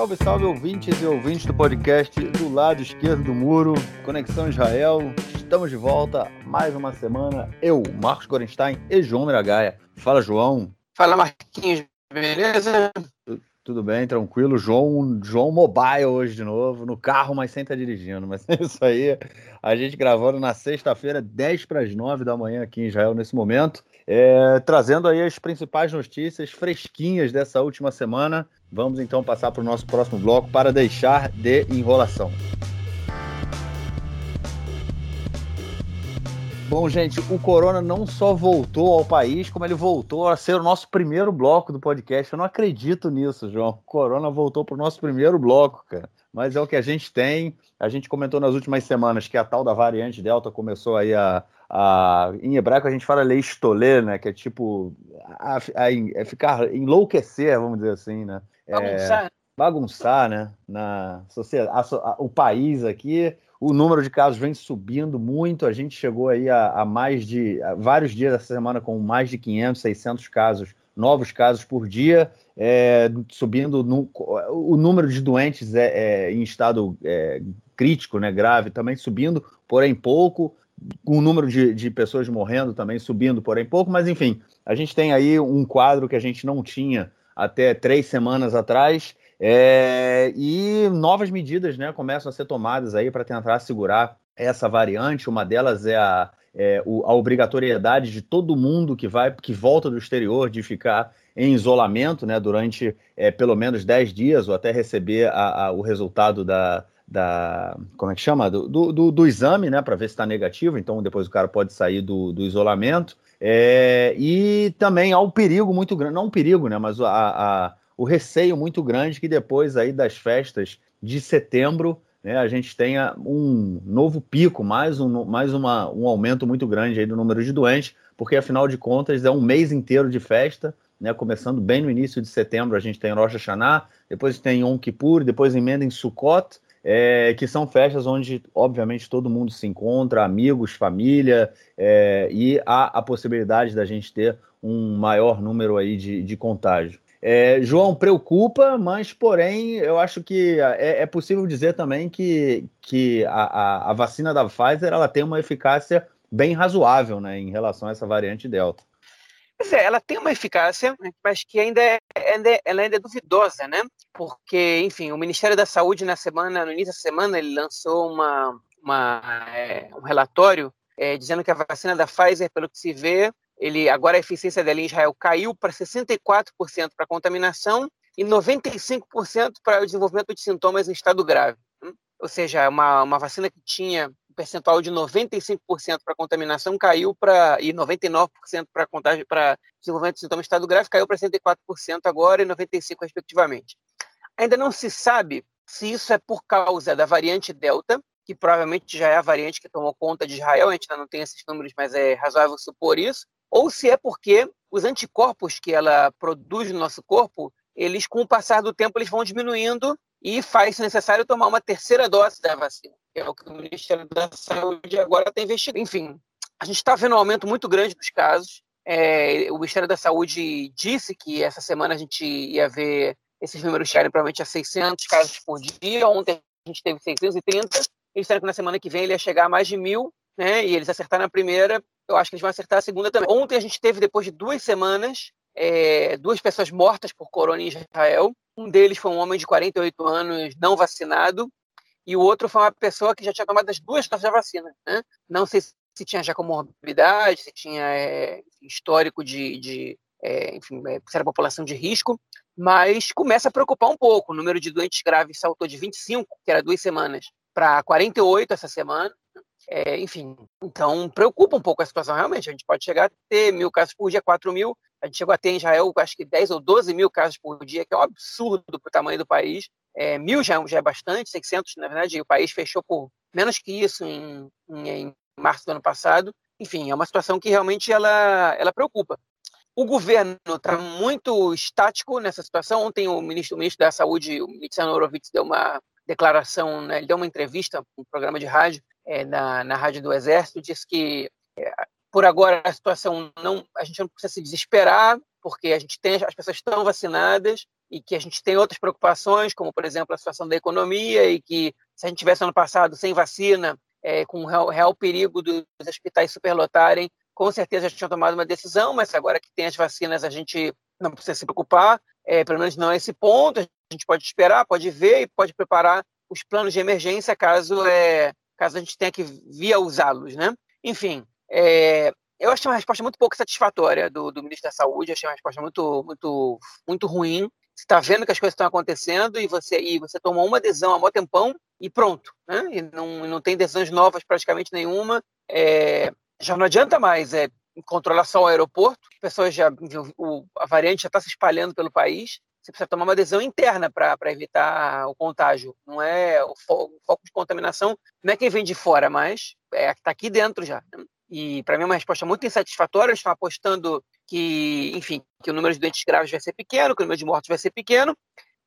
Salve, salve, ouvintes e ouvintes do podcast do lado esquerdo do muro, Conexão Israel. Estamos de volta mais uma semana. Eu, Marcos Gorenstein e João Miragaia. Fala, João. Fala, Marquinhos, beleza? Tudo bem, tranquilo. João, João Mobile hoje de novo, no carro, mas sem estar tá dirigindo. Mas é isso aí. A gente gravando na sexta-feira, 10 para as 9 da manhã aqui em Israel nesse momento. É, trazendo aí as principais notícias fresquinhas dessa última semana. Vamos então passar para o nosso próximo bloco para deixar de enrolação. Bom, gente, o Corona não só voltou ao país, como ele voltou a ser o nosso primeiro bloco do podcast. Eu não acredito nisso, João. O Corona voltou para o nosso primeiro bloco, cara. Mas é o que a gente tem. A gente comentou nas últimas semanas que a tal da variante Delta começou aí a. a em hebraico a gente fala leistolê, né? Que é tipo. A, a, a, é ficar enlouquecer, vamos dizer assim, né? Bagunçar. É, bagunçar, né? Na sociedade, o país aqui o número de casos vem subindo muito. A gente chegou aí a, a mais de a vários dias dessa semana com mais de 500, 600 casos, novos casos por dia, é, subindo no, o número de doentes é, é em estado é, crítico, né, grave, também subindo, porém pouco. O número de, de pessoas morrendo também subindo, porém pouco. Mas enfim, a gente tem aí um quadro que a gente não tinha até três semanas atrás é, e novas medidas né, começam a ser tomadas aí para tentar segurar essa variante. Uma delas é a, é, a obrigatoriedade de todo mundo que vai, que volta do exterior, de ficar em isolamento né, durante é, pelo menos 10 dias ou até receber a, a, o resultado da, da. Como é que chama? Do, do, do exame, né? Para ver se está negativo. Então, depois o cara pode sair do, do isolamento. É, e também há um perigo muito grande, não um perigo, né? Mas a, a o receio muito grande que depois aí das festas de setembro né, a gente tenha um novo pico, mais, um, mais uma, um aumento muito grande aí do número de doentes, porque afinal de contas é um mês inteiro de festa, né, começando bem no início de setembro a gente tem Rosh Hashanah, depois tem Yom Kippur, depois emenda em Sukkot, é, que são festas onde, obviamente, todo mundo se encontra, amigos, família, é, e há a possibilidade da gente ter um maior número aí de, de contágio. É, João, preocupa, mas porém eu acho que é, é possível dizer também que, que a, a, a, vacina da Pfizer ela tem uma eficácia bem razoável né, em relação a essa variante Delta. Pois é, ela tem uma eficácia, mas que ainda é, ainda, é, ela ainda é duvidosa, né? Porque, enfim, o Ministério da Saúde na semana, no início da semana, ele lançou uma, uma é, um relatório é, dizendo que a vacina da Pfizer, pelo que se vê, ele agora a eficiência dela em Israel caiu para 64% para contaminação e 95% para o desenvolvimento de sintomas em estado grave. Ou seja, uma, uma vacina que tinha percentual de 95% para contaminação caiu para e 99% para contágio para desenvolvimento de sintomas em estado grave caiu para 104% agora e 95% respectivamente. Ainda não se sabe se isso é por causa da variante Delta, que provavelmente já é a variante que tomou conta de Israel, a gente ainda não tem esses números, mas é razoável supor isso, ou se é porque os anticorpos que ela produz no nosso corpo, eles com o passar do tempo eles vão diminuindo e faz necessário tomar uma terceira dose da vacina, que é o que o Ministério da Saúde agora está investigando. Enfim, a gente está vendo um aumento muito grande dos casos. É, o Ministério da Saúde disse que essa semana a gente ia ver esses números chegarem provavelmente a 600 casos por dia. Ontem a gente teve 630. Eles disseram que na semana que vem ele ia chegar a mais de mil, né? E eles acertaram a primeira, eu acho que eles vão acertar a segunda também. Ontem a gente teve, depois de duas semanas, é, duas pessoas mortas por corona em Israel. Um deles foi um homem de 48 anos não vacinado, e o outro foi uma pessoa que já tinha tomado as duas doses da vacina. Né? Não sei se tinha já comorbidade, se tinha é, histórico de, de é, enfim, é, se era população de risco, mas começa a preocupar um pouco. O número de doentes graves saltou de 25, que era duas semanas, para 48 essa semana. É, enfim, então preocupa um pouco a situação realmente. A gente pode chegar a ter mil casos por dia, quatro mil. A gente chegou a ter em Israel, acho que 10 ou 12 mil casos por dia, que é um absurdo para o tamanho do país. É, mil já, já é bastante, 600, na verdade, o país fechou por menos que isso em, em, em março do ano passado. Enfim, é uma situação que realmente ela, ela preocupa. O governo está muito estático nessa situação. Ontem o ministro, o ministro da Saúde, o Nitzan Horowitz, deu uma declaração, né, ele deu uma entrevista um programa de rádio, é, na, na rádio do Exército, disse que é, por agora a situação não, a gente não precisa se desesperar, porque a gente tem as pessoas estão vacinadas, e que a gente tem outras preocupações, como, por exemplo, a situação da economia, e que se a gente tivesse ano passado sem vacina, é, com real, real perigo dos hospitais superlotarem, com certeza já tinham tomado uma decisão, mas agora que tem as vacinas, a gente não precisa se preocupar, é, pelo menos não é esse ponto, a gente pode esperar, pode ver e pode preparar os planos de emergência caso, é, caso a gente tenha que vir a usá-los, né? Enfim, é, eu achei uma resposta muito pouco satisfatória do, do ministro da Saúde, achei uma resposta muito, muito, muito ruim. Você está vendo que as coisas estão acontecendo e você, e você tomou uma decisão há mó tempão e pronto. Né? E não, não tem decisões novas praticamente nenhuma. É, já não adianta mais é, controlar só o aeroporto, as pessoas já, o, a variante já está se espalhando pelo país. Você precisa tomar uma decisão interna para evitar o contágio. Não é o, o, foco de contaminação, não é quem vem de fora, mas é que está aqui dentro já. Né? E para mim é uma resposta muito insatisfatória. Eles estão apostando que, enfim, que o número de doentes graves vai ser pequeno, que o número de mortos vai ser pequeno.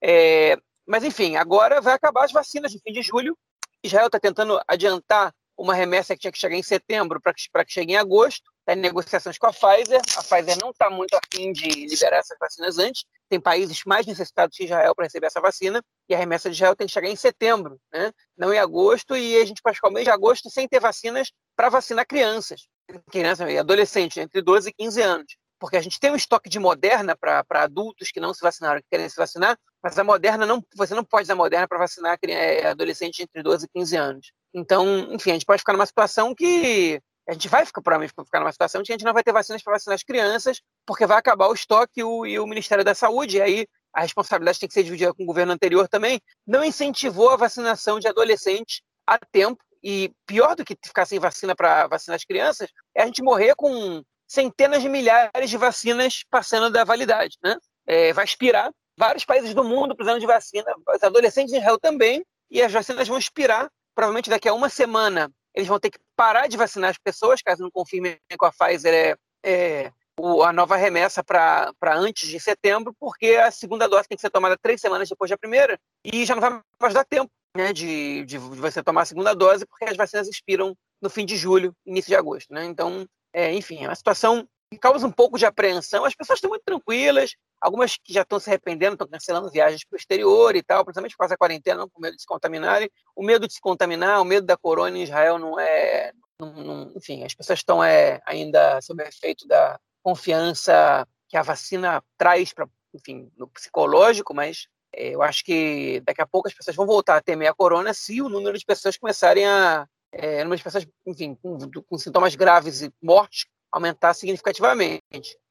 É, mas, enfim, agora vai acabar as vacinas no fim de julho. Israel está tentando adiantar uma remessa que tinha que chegar em setembro para que, que chegue em agosto. Está em negociações com a Pfizer. A Pfizer não está muito afim de liberar essas vacinas antes. Tem países mais necessitados que Israel para receber essa vacina. E a remessa de Israel tem que chegar em setembro, né? não em agosto. E a gente pode ficar o mês de agosto sem ter vacinas para vacinar crianças, crianças e adolescentes entre 12 e 15 anos. Porque a gente tem um estoque de Moderna para adultos que não se vacinaram, que querem se vacinar, mas a Moderna não, você não pode usar Moderna para vacinar é, adolescentes entre 12 e 15 anos. Então, enfim, a gente pode ficar numa situação que a gente vai ficar, provavelmente ficar numa situação que a gente não vai ter vacinas para vacinar as crianças, porque vai acabar o estoque e o, e o Ministério da Saúde, e aí a responsabilidade tem que ser dividida com o governo anterior também, não incentivou a vacinação de adolescentes a tempo, e pior do que ficar sem vacina para vacinar as crianças, é a gente morrer com centenas de milhares de vacinas passando da validade. Né? É, vai expirar. Vários países do mundo precisando de vacina, os adolescentes em Israel também, e as vacinas vão expirar. Provavelmente daqui a uma semana eles vão ter que parar de vacinar as pessoas, caso não confirmem com a Pfizer é, é o, a nova remessa para antes de setembro, porque a segunda dose tem que ser tomada três semanas depois da primeira, e já não vai mais dar tempo né, de, de, você tomar a segunda dose, porque as vacinas expiram no fim de julho, início de agosto. Né? Então, é, enfim, é uma situação causa um pouco de apreensão. As pessoas estão muito tranquilas, algumas que já estão se arrependendo, estão cancelando viagens para o exterior e tal, principalmente por causa da quarentena, não, com medo de se contaminarem. O medo de se contaminar, o medo da corona em Israel não é. Não, não, enfim, as pessoas estão é, ainda sob o efeito da confiança que a vacina traz para, enfim, no psicológico, mas eu acho que daqui a pouco as pessoas vão voltar a temer a corona se o número de pessoas começarem a. É, número de pessoas, enfim, com, com sintomas graves e mortes aumentar significativamente,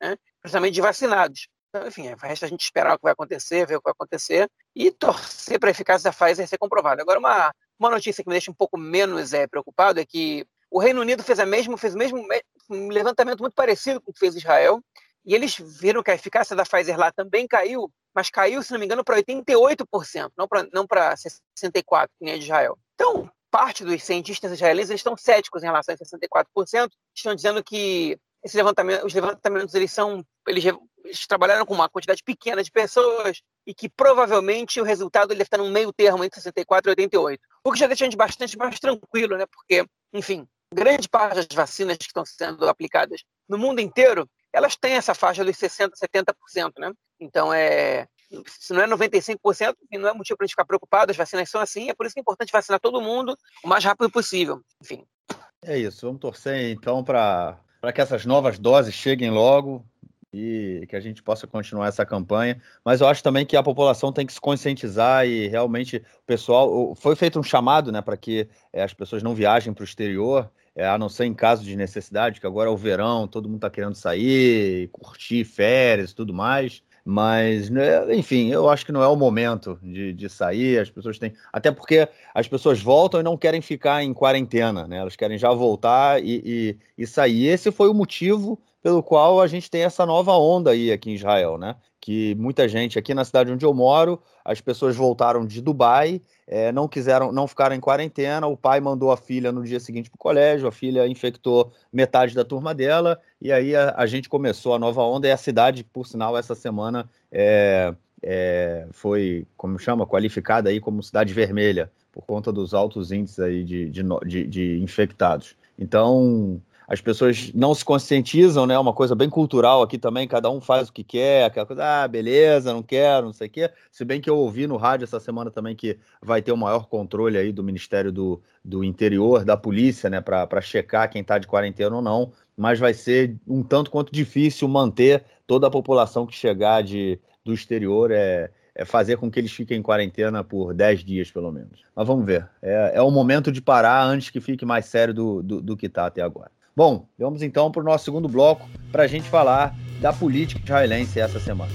né? principalmente de vacinados. Então, enfim, resta a gente esperar o que vai acontecer, ver o que vai acontecer e torcer para a eficácia da Pfizer ser comprovada. Agora, uma, uma notícia que me deixa um pouco menos é, preocupado é que o Reino Unido fez, a mesmo, fez o mesmo um levantamento muito parecido com o que fez Israel, e eles viram que a eficácia da Pfizer lá também caiu, mas caiu, se não me engano, para 88%, não para não 64%, que nem a de Israel. Então, parte dos cientistas israelenses estão céticos em relação a 64%, estão dizendo que esse levantamento, os levantamentos eles são eles, eles, trabalharam com uma quantidade pequena de pessoas e que provavelmente o resultado deve estar no meio termo entre 64 e 88. O que já deixa a gente bastante mais tranquilo, né? Porque, enfim, grande parte das vacinas que estão sendo aplicadas no mundo inteiro, elas têm essa faixa dos 60, 70%, né? Então, é, se não é 95%, não é motivo para a gente ficar preocupado, as vacinas são assim, é por isso que é importante vacinar todo mundo o mais rápido possível. Enfim. É isso, vamos torcer então para que essas novas doses cheguem logo e que a gente possa continuar essa campanha. Mas eu acho também que a população tem que se conscientizar e realmente o pessoal. Foi feito um chamado né, para que é, as pessoas não viajem para o exterior é, a não ser em caso de necessidade, que agora é o verão, todo mundo está querendo sair, curtir férias e tudo mais. Mas, né, enfim, eu acho que não é o momento de, de sair. As pessoas têm. Até porque as pessoas voltam e não querem ficar em quarentena, né? Elas querem já voltar e, e, e sair. Esse foi o motivo pelo qual a gente tem essa nova onda aí aqui em Israel, né? Que muita gente aqui na cidade onde eu moro, as pessoas voltaram de Dubai é, não quiseram, não ficaram em quarentena. O pai mandou a filha no dia seguinte para o colégio, a filha infectou metade da turma dela, e aí a, a, gente começou a nova onda. E a cidade, por sinal, essa semana é, é, foi, como chama, qualificada aí como cidade vermelha, por conta dos altos índices aí de, de, de, de infectados. Então, as pessoas não se conscientizam, né? É uma coisa bem cultural aqui também, cada um faz o que quer, aquela coisa, ah, beleza, não quero, não sei o quê. Se bem que eu ouvi no rádio essa semana também que vai ter o maior controle aí do Ministério do, do Interior, da polícia, né, para checar quem está de quarentena ou não, mas vai ser um tanto quanto difícil manter toda a população que chegar de, do exterior. É, é fazer com que eles fiquem em quarentena por 10 dias, pelo menos. Mas vamos ver. É, é o momento de parar antes que fique mais sério do, do, do que está até agora. Bom, vamos então para o nosso segundo bloco para a gente falar da política israelense essa semana.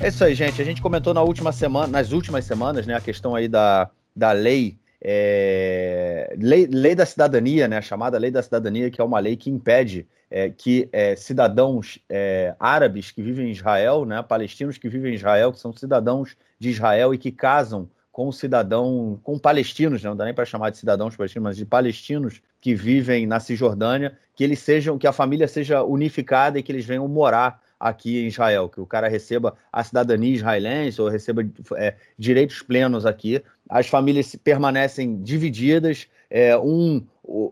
É isso aí, gente. A gente comentou na última semana, nas últimas semanas, né, a questão aí da, da lei, é, lei, lei da cidadania, né, a chamada lei da cidadania, que é uma lei que impede é, que é, cidadãos é, árabes que vivem em Israel, né, palestinos que vivem em Israel, que são cidadãos de Israel e que casam com cidadão, com palestinos, né? não dá nem para chamar de cidadãos palestinos, mas de palestinos que vivem na Cisjordânia, que eles sejam, que a família seja unificada e que eles venham morar aqui em Israel, que o cara receba a cidadania israelense ou receba é, direitos plenos aqui. As famílias permanecem divididas, é, um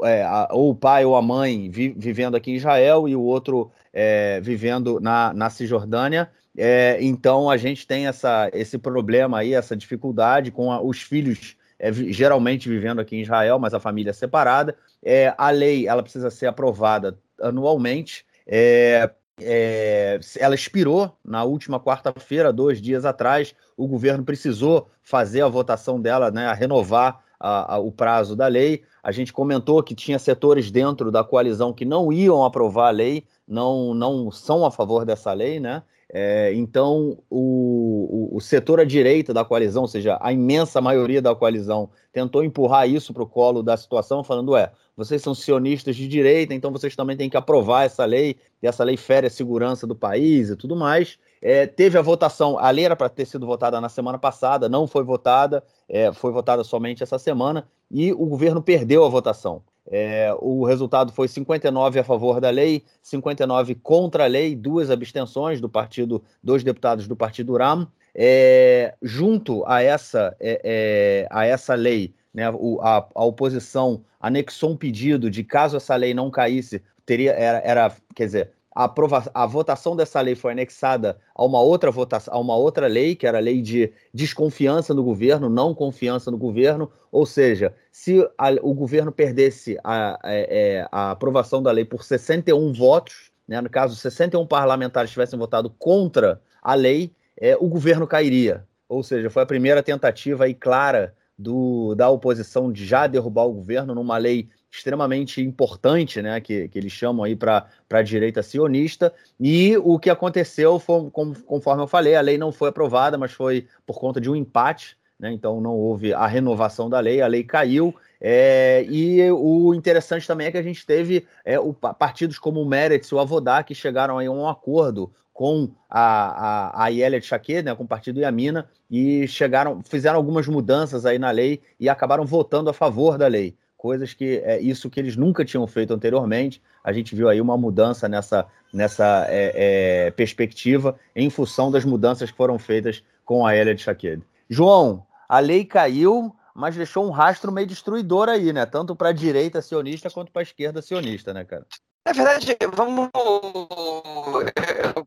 é, ou o pai ou a mãe vi, vivendo aqui em Israel e o outro é, vivendo na, na Cisjordânia. É, então a gente tem essa, esse problema aí, essa dificuldade com a, os filhos é, geralmente vivendo aqui em Israel, mas a família é separada. É, a lei ela precisa ser aprovada anualmente. É, é, ela expirou na última quarta-feira, dois dias atrás. O governo precisou fazer a votação dela, né, a renovar a, a, o prazo da lei. A gente comentou que tinha setores dentro da coalizão que não iam aprovar a lei, não, não são a favor dessa lei, né? É, então, o, o, o, setor à direita da coalizão, ou seja, a imensa maioria da coalizão, tentou empurrar isso para o colo da situação, falando: é, vocês são sionistas de direita, então vocês também têm que aprovar essa lei, e essa lei fere a segurança do país e tudo mais. É, teve a votação, a lei era para ter sido votada na semana passada, não foi votada, é, foi votada somente essa semana, e o governo perdeu a votação. É, o resultado foi 59 a favor da lei, 59 contra a lei, duas abstenções do partido, dois deputados do partido RAM. É, junto a essa, é, é a essa lei, né, o, a, a, oposição anexou um pedido de caso essa lei não caísse, teria era, era quer dizer, a, aprova a votação dessa lei foi anexada a uma outra votação, a uma outra lei, que era a lei de desconfiança no governo, não confiança no governo, ou seja, se a, o governo perdesse a, a, é, a, aprovação da lei por 61 votos, né, no caso, 61 parlamentares tivessem votado contra a lei, é, o governo cairia. Ou seja, foi a primeira tentativa aí clara do, da oposição de já derrubar o governo numa lei extremamente importante, né, que, que eles chamam aí para a direita sionista, e o que aconteceu foi, conforme eu falei, a lei não foi aprovada, mas foi por conta de um empate, né, então não houve a renovação da lei, a lei caiu, é, e o interessante também é que a gente teve é, o, partidos como o Meretz e o Avodá que chegaram a um acordo com a, a, a Yelia Shaked, né, com o partido Yamina, e chegaram, fizeram algumas mudanças aí na lei e acabaram votando a favor da lei coisas que é isso que eles nunca tinham feito anteriormente. A gente viu aí uma mudança nessa, nessa é, é, perspectiva em função das mudanças que foram feitas com a Elia de Shaked. João, a lei caiu, mas deixou um rastro meio destruidor aí, né? Tanto para a direita sionista quanto para a esquerda sionista, né, cara? Na verdade, vamos.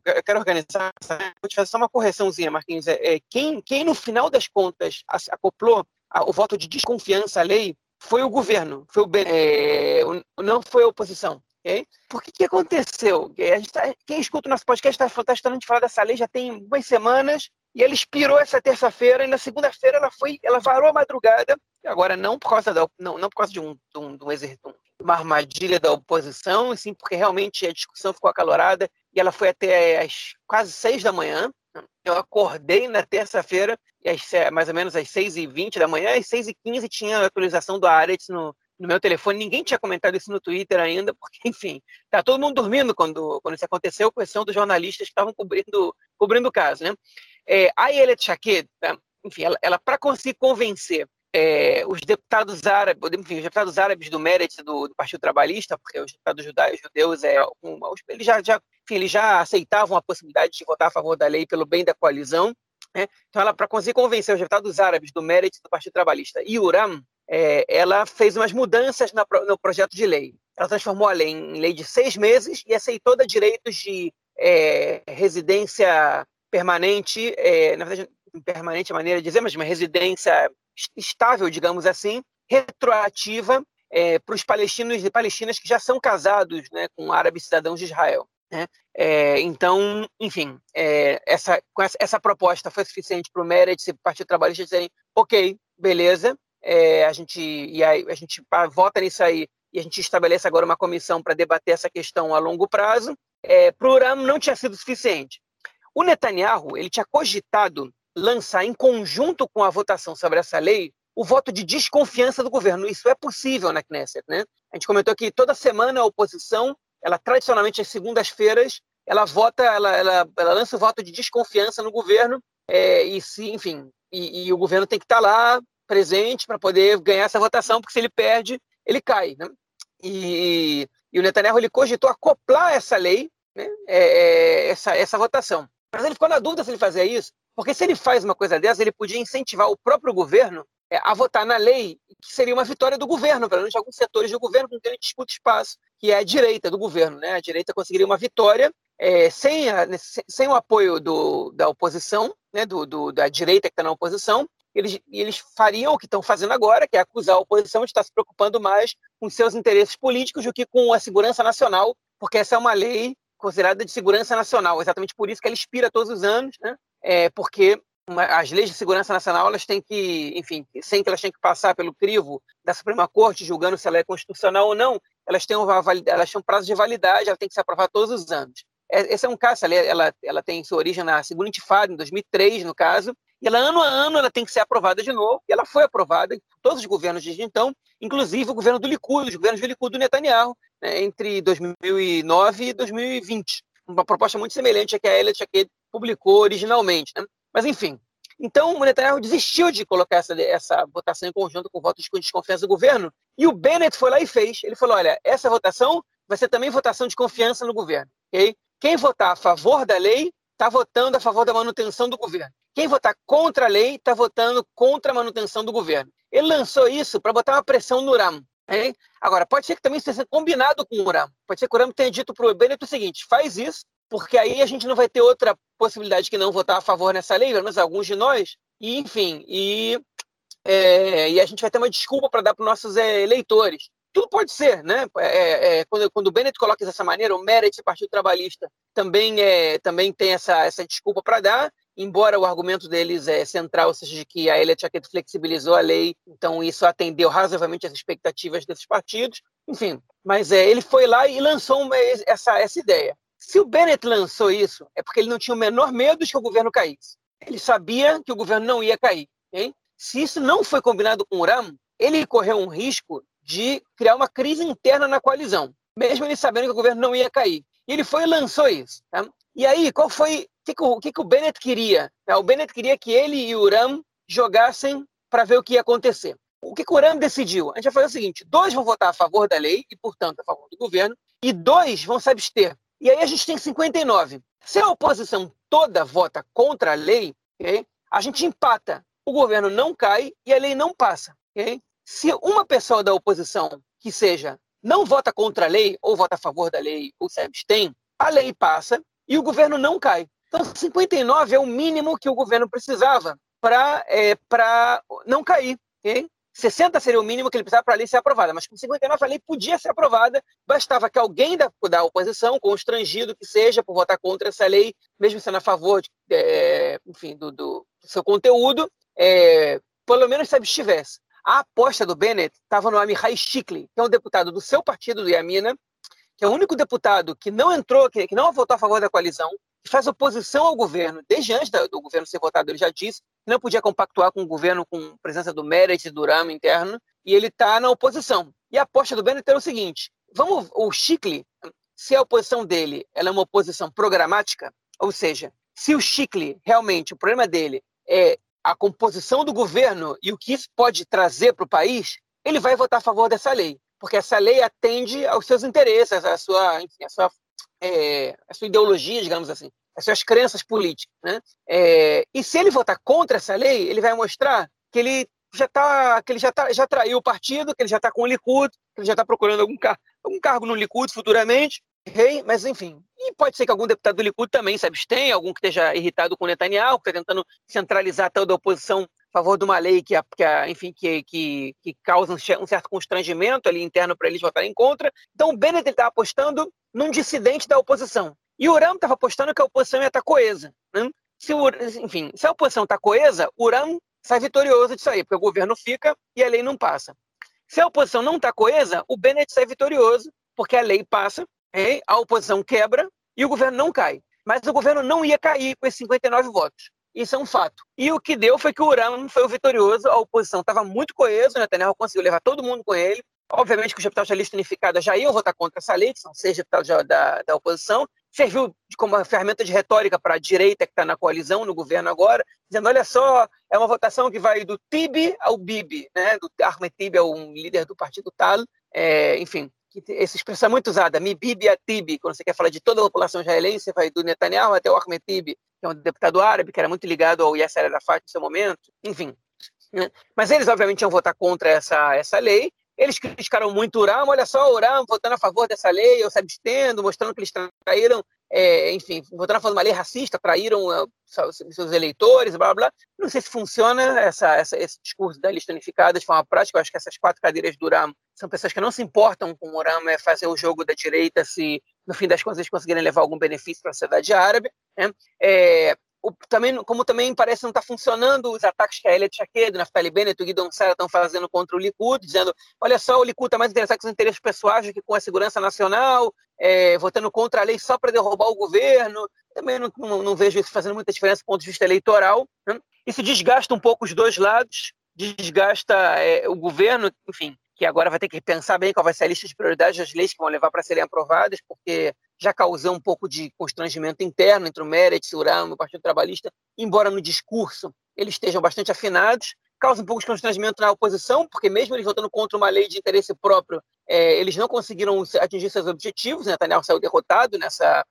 Eu quero organizar. Vou te fazer só uma correçãozinha, Marquinhos. É, quem, quem, no final das contas, acoplou o voto de desconfiança à lei foi o governo, foi o, é, não foi a oposição. Okay? Por que, que aconteceu? Tá, quem escuta o nosso podcast está tá estando de falar dessa lei já tem algumas semanas e ela expirou essa terça-feira e na segunda-feira ela foi, ela varou a madrugada. Agora não por causa da, não, não por causa de um, de um, de um uma armadilha da oposição, sim porque realmente a discussão ficou acalorada e ela foi até as quase seis da manhã. Eu acordei na terça-feira, mais ou menos às 6h20 da manhã, às 6h15 tinha a atualização do Aretz no, no meu telefone. Ninguém tinha comentado isso no Twitter ainda, porque, enfim, tá todo mundo dormindo quando, quando isso aconteceu, com exceção dos jornalistas que estavam cobrindo, cobrindo o caso, né? É, a Elet Shaked, né, enfim, ela, ela para conseguir convencer é, os deputados árabes, enfim, os deputados árabes do Meretz do, do, Partido Trabalhista, porque os deputados judaicos, judeus, é, um, eles, já, já, enfim, eles já aceitavam a possibilidade de votar a favor da lei pelo bem da coalizão. Né? Então, ela para conseguir convencer os deputados árabes do Meretz do Partido Trabalhista e Uram, é, ela fez umas mudanças na, no projeto de lei. Ela transformou a lei em lei de seis meses e aceitou dar direitos de é, residência permanente, é, na verdade, permanente é maneira de dizer, mas uma residência estável, digamos assim, retroativa é, para os palestinos e palestinas que já são casados né, com árabes cidadãos de Israel. Né? É, então, enfim, é, essa, essa, proposta foi suficiente para o Meretz e o Partido Trabalhista dizerem, ok, beleza, é, a gente e aí, a gente vota nisso aí e a gente estabelece agora uma comissão para debater essa questão a longo prazo. É, para o Uram não tinha sido suficiente. O Netanyahu ele tinha cogitado lançar em conjunto com a votação sobre essa lei o voto de desconfiança do governo. Isso é possível na Knesset, né? A gente comentou que toda semana a oposição, ela tradicionalmente às segundas-feiras, ela vota, ela, ela, ela, lança o voto de desconfiança no governo é, e se, enfim, e, e, o governo tem que estar lá presente para poder ganhar essa votação, porque se ele perde, ele cai, né? E, e o Netanyahu ele cogitou acoplar essa lei, né? É, é, essa, essa votação. Mas ele ficou na dúvida se ele fazia isso, porque se ele faz uma coisa dessa, ele podia incentivar o próprio governo é, a votar na lei que seria uma vitória do governo, pelo menos de alguns setores do governo com quem ele disputa espaço, que é a direita do governo. Né? A direita conseguiria uma vitória é, sem, a, sem o apoio do, da oposição, né? do, do, da direita que está na oposição, eles, eles fariam o que estão fazendo agora, que é acusar a oposição de estar se preocupando mais com seus interesses políticos do que com a segurança nacional, porque essa é uma lei considerada de segurança nacional, exatamente por isso que ela expira todos os anos, né? É, porque as leis de segurança nacional elas têm que, enfim, sem que elas tenham que passar pelo crivo da Suprema Corte julgando se ela é constitucional ou não, elas têm, uma, elas têm um prazo de validade, ela tem que ser aprovada todos os anos. É, esse é um caso, ela, ela, ela tem sua origem na segunda intifada, em 2003, no caso, e ela, ano a ano, ela tem que ser aprovada de novo, e ela foi aprovada em todos os governos desde então, inclusive o governo do Likud, os governos do Likud do Netanyahu, né, entre 2009 e 2020. Uma proposta muito semelhante à que a Elliot Shaked publicou originalmente. Né? Mas, enfim. Então, o Netanyahu desistiu de colocar essa, essa votação em conjunto com votos de desconfiança do governo, e o Bennett foi lá e fez. Ele falou: olha, essa votação vai ser também votação de confiança no governo. Okay? Quem votar a favor da lei está votando a favor da manutenção do governo. Quem votar contra a lei está votando contra a manutenção do governo. Ele lançou isso para botar uma pressão no RAM. Okay? Agora, pode ser que também seja combinado com o RAM. Pode ser que o RAM tenha dito para o Bennett o seguinte: faz isso, porque aí a gente não vai ter outra possibilidade que não votar a favor nessa lei, pelo menos alguns de nós, e enfim, e, é, e a gente vai ter uma desculpa para dar para os nossos é, eleitores. Tudo pode ser, né? É, é, é, quando, quando o Bennett coloca dessa maneira, o Meretz, Partido Trabalhista, também, é, também tem essa, essa desculpa para dar, embora o argumento deles é central, ou seja, de que a Elliott Jaquet flexibilizou a lei, então isso atendeu razoavelmente as expectativas desses partidos, enfim. Mas é, ele foi lá e lançou uma, essa, essa ideia. Se o Bennett lançou isso, é porque ele não tinha o menor medo de que o governo caísse. Ele sabia que o governo não ia cair. Okay? Se isso não foi combinado com o Ram, ele correu um risco de criar uma crise interna na coalizão, mesmo ele sabendo que o governo não ia cair. E ele foi e lançou isso. Tá? E aí, qual foi. O que, que, o, que, que o Bennett queria? Tá? O Bennett queria que ele e o Ram jogassem para ver o que ia acontecer. O que, que o Ram decidiu? A gente vai fazer o seguinte: dois vão votar a favor da lei e, portanto, a favor do governo, e dois vão se abster. E aí a gente tem 59. Se a oposição toda vota contra a lei, okay, a gente empata. O governo não cai e a lei não passa. Okay? Se uma pessoa da oposição, que seja, não vota contra a lei, ou vota a favor da lei, ou se abstém, a lei passa e o governo não cai. Então, 59 é o mínimo que o governo precisava para é, não cair. Okay? 60 seria o mínimo que ele precisava para a lei ser aprovada, mas com 59 a lei podia ser aprovada, bastava que alguém da, da oposição, constrangido que seja por votar contra essa lei, mesmo sendo a favor de, é, enfim, do, do, seu conteúdo, é, pelo menos se abstivesse. A aposta do Bennett estava no Amihai Shikli, que é um deputado do seu partido, do Yamina, que é o único deputado que não entrou, que, que não votou a favor da coalizão, faz oposição ao governo, desde antes do governo ser votado, ele já disse que não podia compactuar com o governo com presença do Meretz e do Rama interno, e ele está na oposição. E a aposta do Bennett era o seguinte, vamos, o Chicle, se a oposição dele é uma oposição programática, ou seja, se o Chicle realmente, o problema dele é a composição do governo e o que isso pode trazer para o país, ele vai votar a favor dessa lei, porque essa lei atende aos seus interesses, à sua, enfim, à sua é, a sua ideologia, digamos assim, as suas crenças políticas. Né? É, e se ele votar contra essa lei, ele vai mostrar que ele já tá, que ele já, tá, já traiu o partido, que ele já está com o Likud, que ele já está procurando algum, car algum cargo no Likud futuramente. Rei, mas enfim. E pode ser que algum deputado do Likud também se abstenha, algum que esteja irritado com o Netanyahu, que está tentando centralizar toda a oposição favor de uma lei que, que enfim, que, que, que, causa um certo constrangimento ali interno para eles votarem contra. Então o Bennett está apostando num dissidente da oposição. E o Uram estava apostando que a oposição ia estar tá coesa. Né? Se o, enfim, se a oposição está coesa, o Uram sai vitorioso disso aí, porque o governo fica e a lei não passa. Se a oposição não está coesa, o Bennett sai vitorioso, porque a lei passa, a oposição quebra e o governo não cai. Mas o governo não ia cair com esses 59 votos. Isso é um fato. E o que deu foi que o Uram foi o vitorioso, a oposição estava muito coesa, o Netanyahu conseguiu levar todo mundo com ele. Obviamente que os deputados da lista unificada já iam votar contra essa lei, que são seis deputados da, da oposição. Serviu como uma ferramenta de retórica para a direita que está na coalizão, no governo agora, dizendo: olha só, é uma votação que vai do Tibi ao Bibi, né? do Ahmed Tibi ao líder do partido Tal. É, enfim, essa expressão é muito usada, mi bibi atibi, quando você quer falar de toda a população israelense, vai do Netanyahu até o Ahmed Tibi, que é um deputado árabe, que era muito ligado ao Yasser Arafat no seu momento, enfim. Né? Mas eles, obviamente, iam votar contra essa, essa lei, eles criticaram muito o Uram, olha só, o Uram votando a favor dessa lei, ou se abstendo, mostrando que eles traíram, é, enfim, votando a de uma lei racista, traíram uh, seus eleitores, blá, blá, Não sei se funciona essa, essa, esse discurso da lista unificada de forma prática, eu acho que essas quatro cadeiras do Uram são pessoas que não se importam com o Uram, é fazer o jogo da direita se, no fim das contas, eles conseguirem levar algum benefício para a sociedade árabe. Né? É, o, também, como também parece não estar tá funcionando os ataques que a Elliot Shaked, Naftali Bennett e Guidon Sara estão fazendo contra o Likud, dizendo, olha só, o Likud está mais interessado com os interesses pessoais do que com a segurança nacional, é, votando contra a lei só para derrubar o governo. Também não, não, não, vejo isso fazendo muita diferença do ponto de vista eleitoral. Né? Isso desgasta um pouco os dois lados, desgasta é, o governo, enfim, que agora vai ter que pensar bem qual vai ser a lista de prioridades das leis que vão levar para serem aprovadas, porque já causou um pouco de constrangimento interno entre o Meretz, o Uram e o Partido Trabalhista, embora no discurso eles estejam bastante afinados, causa um pouco de constrangimento na oposição, porque mesmo eles votando contra uma lei de interesse próprio, é, eles não conseguiram atingir seus objetivos, né? Netanyahu saiu derrotado nessa,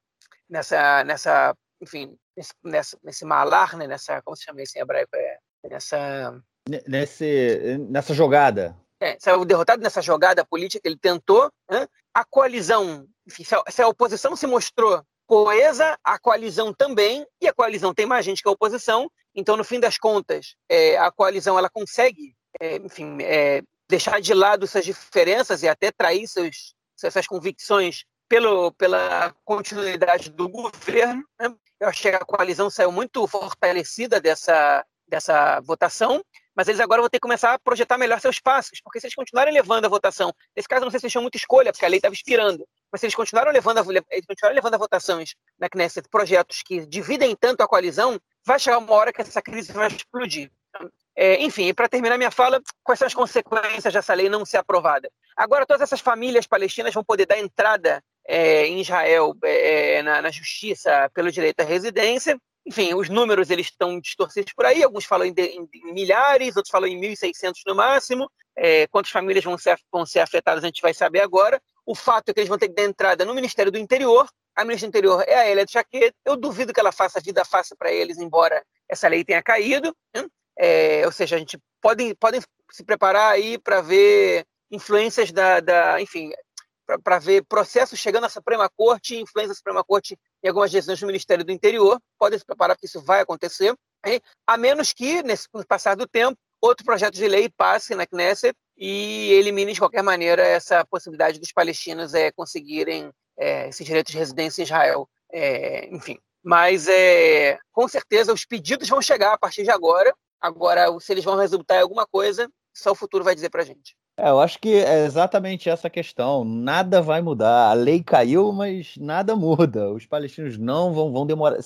nessa, nessa enfim, nesse, nessa, nesse malar, né? nessa, como se chama isso em hebraico? É, nessa... Nesse, nessa jogada. É, saiu derrotado nessa jogada política que ele tentou. Né? A coalizão, enfim, se a oposição se mostrou coesa, a coalizão também, e a coalizão tem mais gente que a oposição, então, no fim das contas, é, a coalizão ela consegue, é, enfim, é, deixar de lado suas diferenças e até trair seus, suas convicções pelo, pela continuidade do governo. Né? Eu achei que a coalizão saiu muito fortalecida dessa, dessa votação, mas eles agora vão ter que começar a projetar melhor seus passos, porque se eles continuarem levando a votação, nesse caso não sei se eles tinham muita escolha, porque a lei estava expirando, mas eles continuaram levando a, eles continuaram levando a votações na Knesset projetos que dividem tanto a coalizão, vai chegar uma hora que essa crise vai explodir. É, enfim, para terminar minha fala, quais são as consequências dessa lei não ser aprovada? Agora, todas essas famílias palestinas vão poder dar entrada é, em Israel é, na, na, justiça pelo direito à residência, enfim, os números eles estão distorcidos por aí, alguns falam em, em, em milhares, outros falam em 1.600 no máximo. É, quantas famílias vão ser, vão ser afetadas a gente vai saber agora. O fato é que eles vão ter que dar entrada no Ministério do Interior. A ministra do Interior é a Elia de Jaquet. Eu duvido que ela faça a vida fácil para eles, embora essa lei tenha caído. Né? É, ou seja, a gente pode, podem se preparar aí para ver influências da, da enfim, para ver processos chegando à Suprema Corte, influência da Suprema Corte em algumas decisões do Ministério do Interior. Podem se preparar porque isso vai acontecer, hein? a menos que, nesse no passar do tempo, outro projeto de lei passe na Knesset e elimine de qualquer maneira essa possibilidade dos palestinos é, conseguirem é, esse direito de residência em Israel. É, enfim, mas é, com certeza os pedidos vão chegar a partir de agora. Agora, se eles vão resultar em alguma coisa, só o futuro vai dizer para gente. É, eu acho que é exatamente essa questão. Nada vai mudar. A lei caiu, mas nada muda. Os palestinos não vão, vão demorar.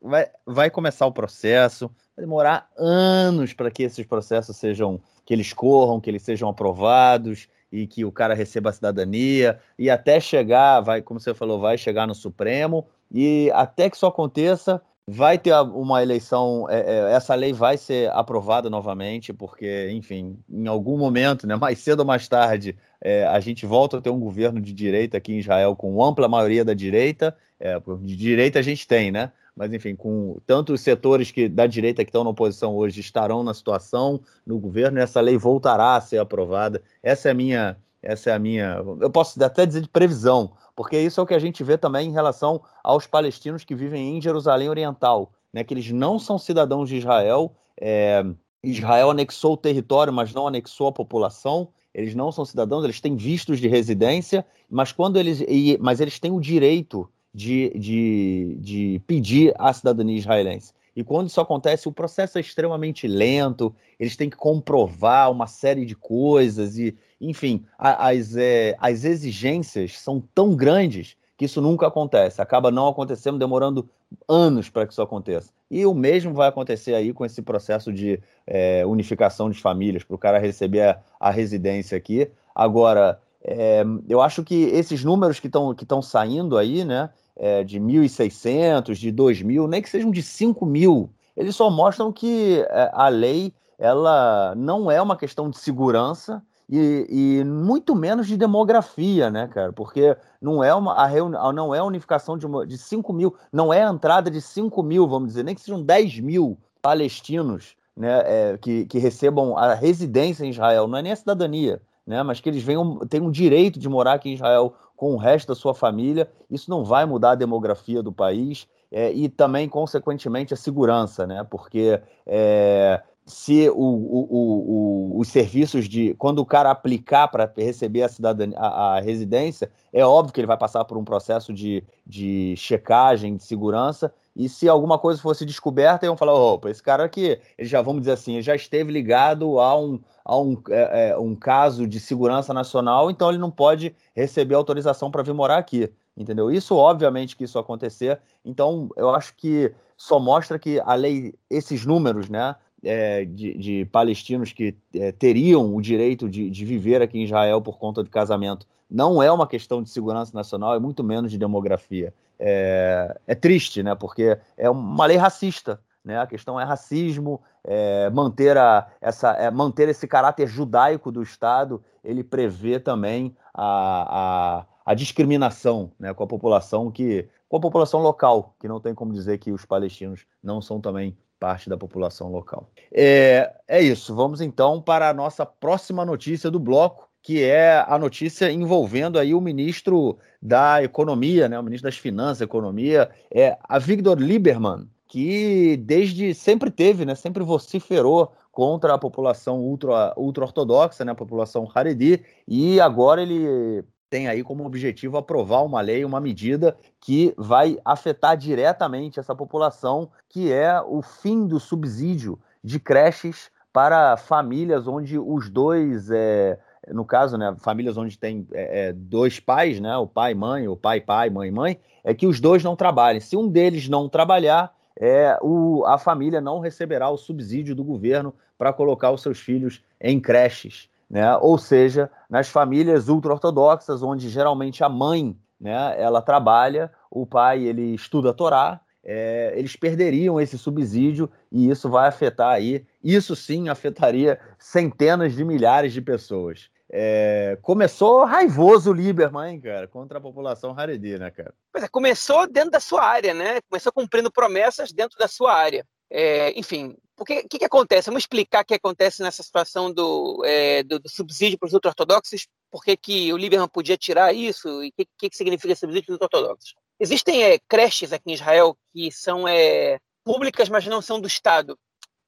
Vai, vai começar o processo, vai demorar anos para que esses processos sejam, que eles corram, que eles sejam aprovados e que o cara receba a cidadania. E até chegar, vai, como você falou, vai chegar no Supremo. E até que isso aconteça, vai ter uma eleição, é, é, essa lei vai ser aprovada novamente, porque, enfim, em algum momento, né, mais cedo ou mais tarde, é, a gente volta a ter um governo de direita aqui em Israel com ampla maioria da direita, é, de direita a gente tem, né? Mas enfim, com tanto os setores que da direita que estão na oposição hoje estarão na situação no governo, essa lei voltará a ser aprovada. Essa é a minha, essa é a minha, eu posso até dizer de previsão, porque isso é o que a gente vê também em relação aos palestinos que vivem em Jerusalém Oriental, né, que eles não são cidadãos de Israel. É, Israel anexou o território, mas não anexou a população. Eles não são cidadãos, eles têm vistos de residência, mas quando eles, mas eles têm o direito de, de, de pedir a cidadania israelense. E quando isso acontece, o processo é extremamente lento, eles têm que comprovar uma série de coisas, e, enfim, as, é, as exigências são tão grandes que isso nunca acontece, acaba não acontecendo, demorando anos para que isso aconteça. E o mesmo vai acontecer aí com esse processo de é, unificação de famílias, para o cara receber a, a residência aqui. Agora, é, eu acho que esses números que estão que saindo aí, né, é, de 1.600, de 2.000, nem que sejam de 5.000, eles só mostram que é, a lei ela não é uma questão de segurança e, e, muito menos de demografia, né, cara? Porque não é uma a reuni, não é a unificação de, uma, de 5 mil, não é a entrada de 5 mil, vamos dizer, nem que sejam 10 mil palestinos né, é, que, que recebam a residência em Israel, não é nem a cidadania, né, mas que eles venham, tenham o direito de morar aqui em Israel com o resto da sua família, isso não vai mudar a demografia do país é, e também, consequentemente, a segurança, né? Porque é, se o, o, o, os serviços de. Quando o cara aplicar para receber a, cidadania, a, a, residência, é óbvio que ele vai passar por um processo de, de checagem, de segurança. E se alguma coisa fosse descoberta, iam falar: opa, esse cara aqui, ele já, vamos dizer assim, ele já esteve ligado a um, a um, é, é, um caso de segurança nacional, então ele não pode receber autorização para vir morar aqui. Entendeu? Isso, obviamente, que isso acontecer. Então, eu acho que só mostra que a lei, esses números, né? é, de, de, palestinos que é, teriam o direito de, de, viver aqui em Israel por conta de casamento não é uma questão de segurança nacional, é muito menos de demografia. É, é triste, né? Porque é uma lei racista. Né? A questão é racismo, é, manter, a, essa, é, manter esse caráter judaico do Estado, ele prevê também a, a, a discriminação né, com a população que com a população local, que não tem como dizer que os palestinos não são também parte da população local. É, é isso. Vamos então para a nossa próxima notícia do bloco, que é a notícia envolvendo aí o ministro da Economia, né, o ministro das Finanças, Economia, é a Victor Lieberman, que desde sempre teve, né, sempre vociferou contra a população ultra, ultra ortodoxa, né, a população Haredi, e agora ele tem aí como objetivo aprovar uma lei, uma medida que vai afetar diretamente essa população, que é o fim do subsídio de creches para famílias onde os dois, é, no caso, né, famílias onde tem é, é dois pais, né, o pai, mãe, o pai, pai, mãe, mãe, é que os dois não trabalhem. Se um deles não trabalhar, é, o, a família não receberá o subsídio do governo para colocar os seus filhos em creches né? Ou seja, nas famílias ultra-ortodoxas, onde geralmente a mãe, né, ela trabalha, o pai ele estuda a Torá, é, eles perderiam esse subsídio e isso vai afetar aí, isso sim afetaria centenas de milhares de pessoas. É, começou raivoso o Lieberman, cara, contra a população Haredi, né, cara? Pois é, começou dentro da sua área, né? Começou cumprindo promessas dentro da sua área. É, enfim, o que, que, acontece? Vamos explicar o que acontece nessa situação do, é, do, do subsídio para os ultra-ortodoxos, por que, o Lieberman podia tirar isso e o que, que, que significa subsídio para os ultra-ortodoxos. Existem é, creches aqui em Israel que são é, públicas, mas não são do Estado.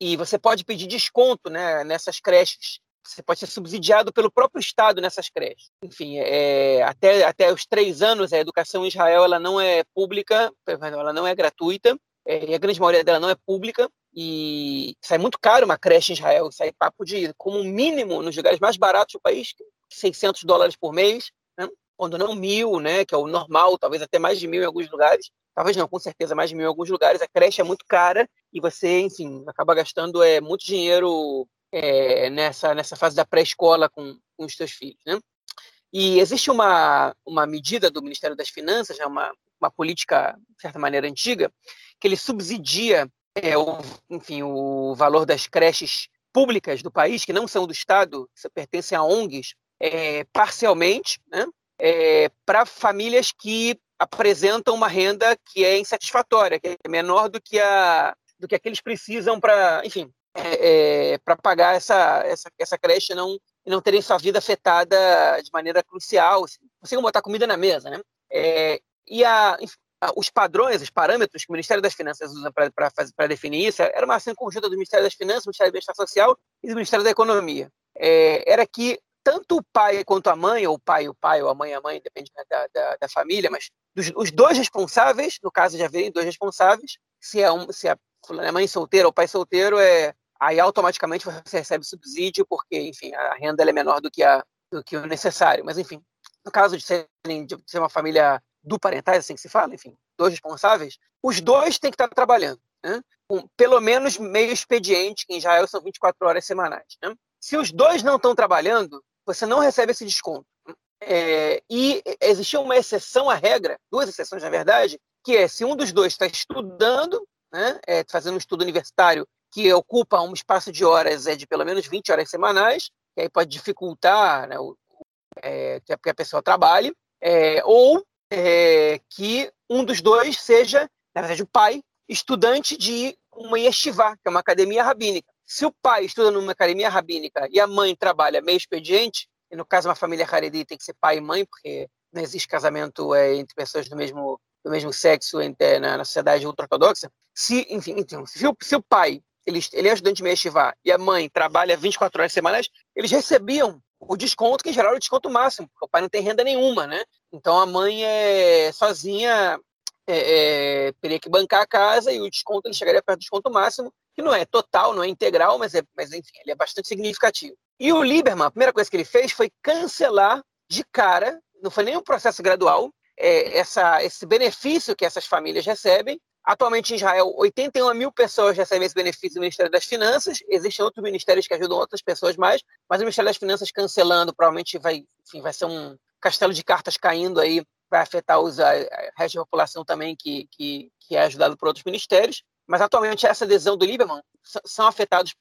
E você pode pedir desconto né, nessas creches. Você pode ser subsidiado pelo próprio Estado nessas creches. Enfim, é, até, até os três anos, a educação em Israel ela não é pública, ela não é gratuita é, e a grande maioria dela não é pública, e sai muito caro uma creche em Israel, sai papo de, como mínimo, nos lugares mais baratos do país, 600 dólares por mês, né? quando não mil, né, que é o normal, talvez até mais de mil em alguns lugares, talvez não, com certeza mais de mil em alguns lugares, a creche é muito cara, e você, enfim, acaba gastando é, muito dinheiro é, nessa, nessa fase da pré-escola com, com os seus filhos, né? E existe uma, uma medida do Ministério das Finanças, é uma, uma política, de certa maneira, antiga, que ele subsidia é, o, enfim, o valor das creches públicas do país, que não são do Estado, que pertencem a ONGs, é, parcialmente, né, para famílias que apresentam uma renda que é insatisfatória, que é menor do que a do que, aqueles precisam para, enfim, é, é, para pagar essa, essa, essa creche não, e não terem sua vida afetada de maneira crucial, assim, conseguem botar comida na mesa, né? É, e a, os padrões, os parâmetros que o Ministério das Finanças usa para definir isso, era uma ação conjunta do Ministério das Finanças, do Ministério do Bem-Estar Social e do Ministério da Economia. É, era que tanto o pai quanto a mãe, ou o pai o pai, ou a mãe a mãe, depende da, da, da família, mas dos, os dois responsáveis, no caso de haverem dois responsáveis, se é, um, se é a mãe solteira ou pai solteiro, é, aí automaticamente você recebe subsídio, porque, enfim, a renda é menor do que, a, do que o necessário. Mas, enfim, no caso de, serem, de ser uma família do parentais, assim que se fala, enfim, dois responsáveis, os dois têm que estar trabalhando, né? Com pelo menos meio expediente, que em Israel são 24 horas semanais. Né? Se os dois não estão trabalhando, você não recebe esse desconto. É, e existia uma exceção à regra, duas exceções na verdade, que é se um dos dois está estudando, né, é, fazendo um estudo universitário que ocupa um espaço de horas é de pelo menos 20 horas semanais, que aí pode dificultar né, o, é, que a pessoa trabalhe, é, ou é, que um dos dois seja, na verdade, o pai, estudante de uma yeshiva, que é uma academia rabínica. Se o pai estuda numa academia rabínica e a mãe trabalha meio expediente, e no caso uma família haredi tem que ser pai e mãe, porque não existe casamento é, entre pessoas do mesmo, do mesmo sexo entre, na, na sociedade ultra-ortodoxa, se, enfim, então, se, o, se o pai ele, é estudante de Meshivá e a mãe trabalha 24 horas semanais, eles recebiam o desconto, que em geral é o desconto máximo, porque o pai não tem renda nenhuma, né? Então a mãe é sozinha, é, é, teria que bancar a casa e o desconto ele chegaria perto do desconto máximo, que não é total, não é integral, mas, é, mas enfim, ele é bastante significativo. E o Lieberman, a primeira coisa que ele fez foi cancelar de cara, não foi nem um processo gradual, é, essa, esse benefício que essas famílias recebem, Atualmente em Israel, 81 mil pessoas recebem esse benefício do Ministério das Finanças. Existem outros ministérios que ajudam outras pessoas mais, mas o Ministério das Finanças cancelando provavelmente vai, enfim, vai ser um castelo de cartas caindo aí, vai afetar os, a, a resto da população também que, que, que é ajudado por outros ministérios. Mas atualmente essa adesão do Lieberman são afetados,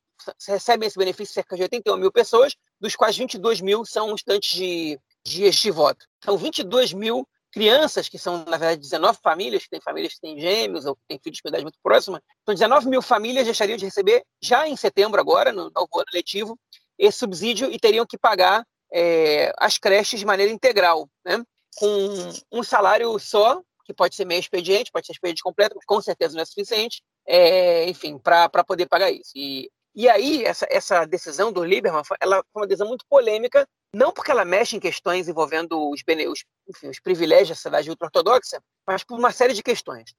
recebem esse benefício cerca de 81 mil pessoas, dos quais 22 mil são estantes de, de este voto. Então, 22 mil crianças, que são, na verdade, 19 famílias, que têm famílias que têm gêmeos ou que têm filhos de idade muito próxima, então 19 mil famílias deixariam de receber, já em setembro agora, no novo ano letivo, esse subsídio e teriam que pagar é, as creches de maneira integral, né? com um salário só, que pode ser meio expediente, pode ser expediente completo, mas com certeza não é suficiente, é, enfim, para poder pagar isso. E, e aí, essa, essa decisão do Lieberman, ela foi uma decisão muito polêmica, não porque ela mexe em questões envolvendo os, os, enfim, os privilégios da sociedade ultra-ortodoxa, mas por uma série de questões.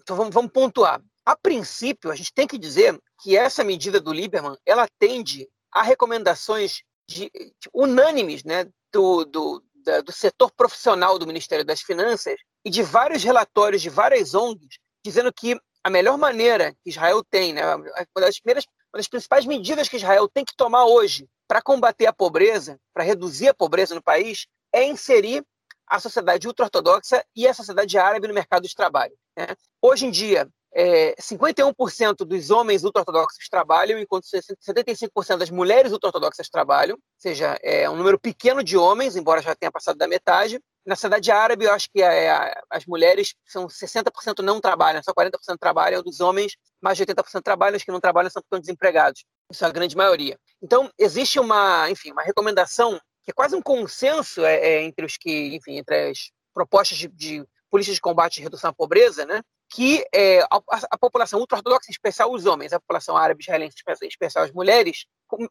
Então vamos, vamos, pontuar. A princípio, a gente tem que dizer que essa medida do Lieberman ela atende a recomendações de, de, unânimes né, do, do, da, do setor profissional do Ministério das Finanças e de vários relatórios de várias ONGs dizendo que a melhor maneira que Israel tem, né, uma das primeiras das principais medidas que Israel tem que tomar hoje para combater a pobreza, para reduzir a pobreza no país, é inserir a sociedade ultra-ortodoxa e a sociedade árabe no mercado de trabalho. Né? Hoje em dia, é, 51% dos homens ultra-ortodoxos trabalham, enquanto 75% das mulheres ultra-ortodoxas trabalham, ou seja, é um número pequeno de homens, embora já tenha passado da metade. Na sociedade árabe, eu acho que é, as mulheres são 60% não trabalham, só 40% trabalham, dos homens, mais de 80% trabalham, os que não trabalham são estão desempregados. Isso é a grande maioria. Então, existe uma, enfim, uma recomendação que é quase um consenso é, é, entre os que, enfim, entre as propostas de, de políticas de combate e redução à pobreza, né, que é, a, a, população ultra-ortodoxa, em especial os homens, a população árabe israelense, em especial as mulheres,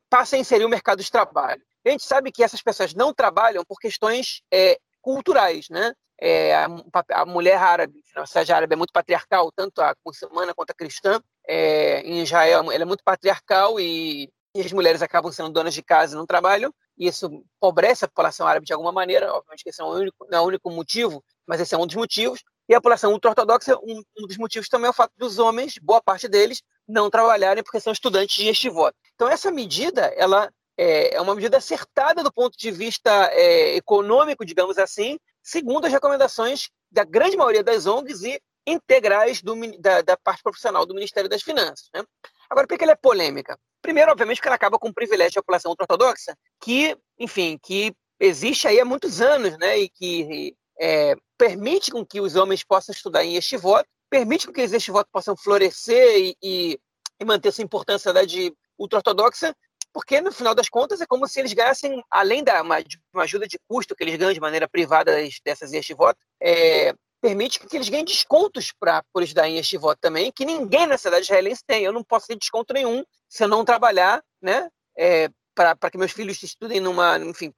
passa a inserir o mercado de trabalho. A gente sabe que essas pessoas não trabalham por questões é, culturais, né? É, a, a, mulher árabe, a sociedade árabe é muito patriarcal, tanto a muçulmana quanto a cristã, é, em Israel ela é muito patriarcal e, e, as mulheres acabam sendo donas de casa e não trabalham, e isso empobrece a população árabe de alguma maneira, obviamente que esse é o único, não é o único motivo, mas esse é um dos motivos, e a população ultra-ortodoxa, um, um, dos motivos também é o fato dos homens, boa parte deles, não trabalharem porque são estudantes de este voto. Então essa medida, ela é, é uma medida acertada do ponto de vista é, econômico, digamos assim, segundo as recomendações da grande maioria das ONGs e integrais do, da, da, parte profissional do Ministério das Finanças. Né? Agora, por que ela é polêmica? Primeiro, obviamente, porque ela acaba com um privilégio da população ultra-ortodoxa, que, enfim, que existe aí há muitos anos, né, e que é, permite com que os homens possam estudar em este voto, permite com que este voto possam florescer e, e, e manter sua importância de ultra-ortodoxa, porque no final das contas é como se eles ganhassem, além da uma, uma ajuda de custo que eles ganham de maneira privada dessas este voto, é, permite que eles ganhem descontos para por darem este voto também, que ninguém na cidade israelense tem. Eu não posso ter desconto nenhum se eu não trabalhar, né? É, para que meus filhos estudem numa, enfim,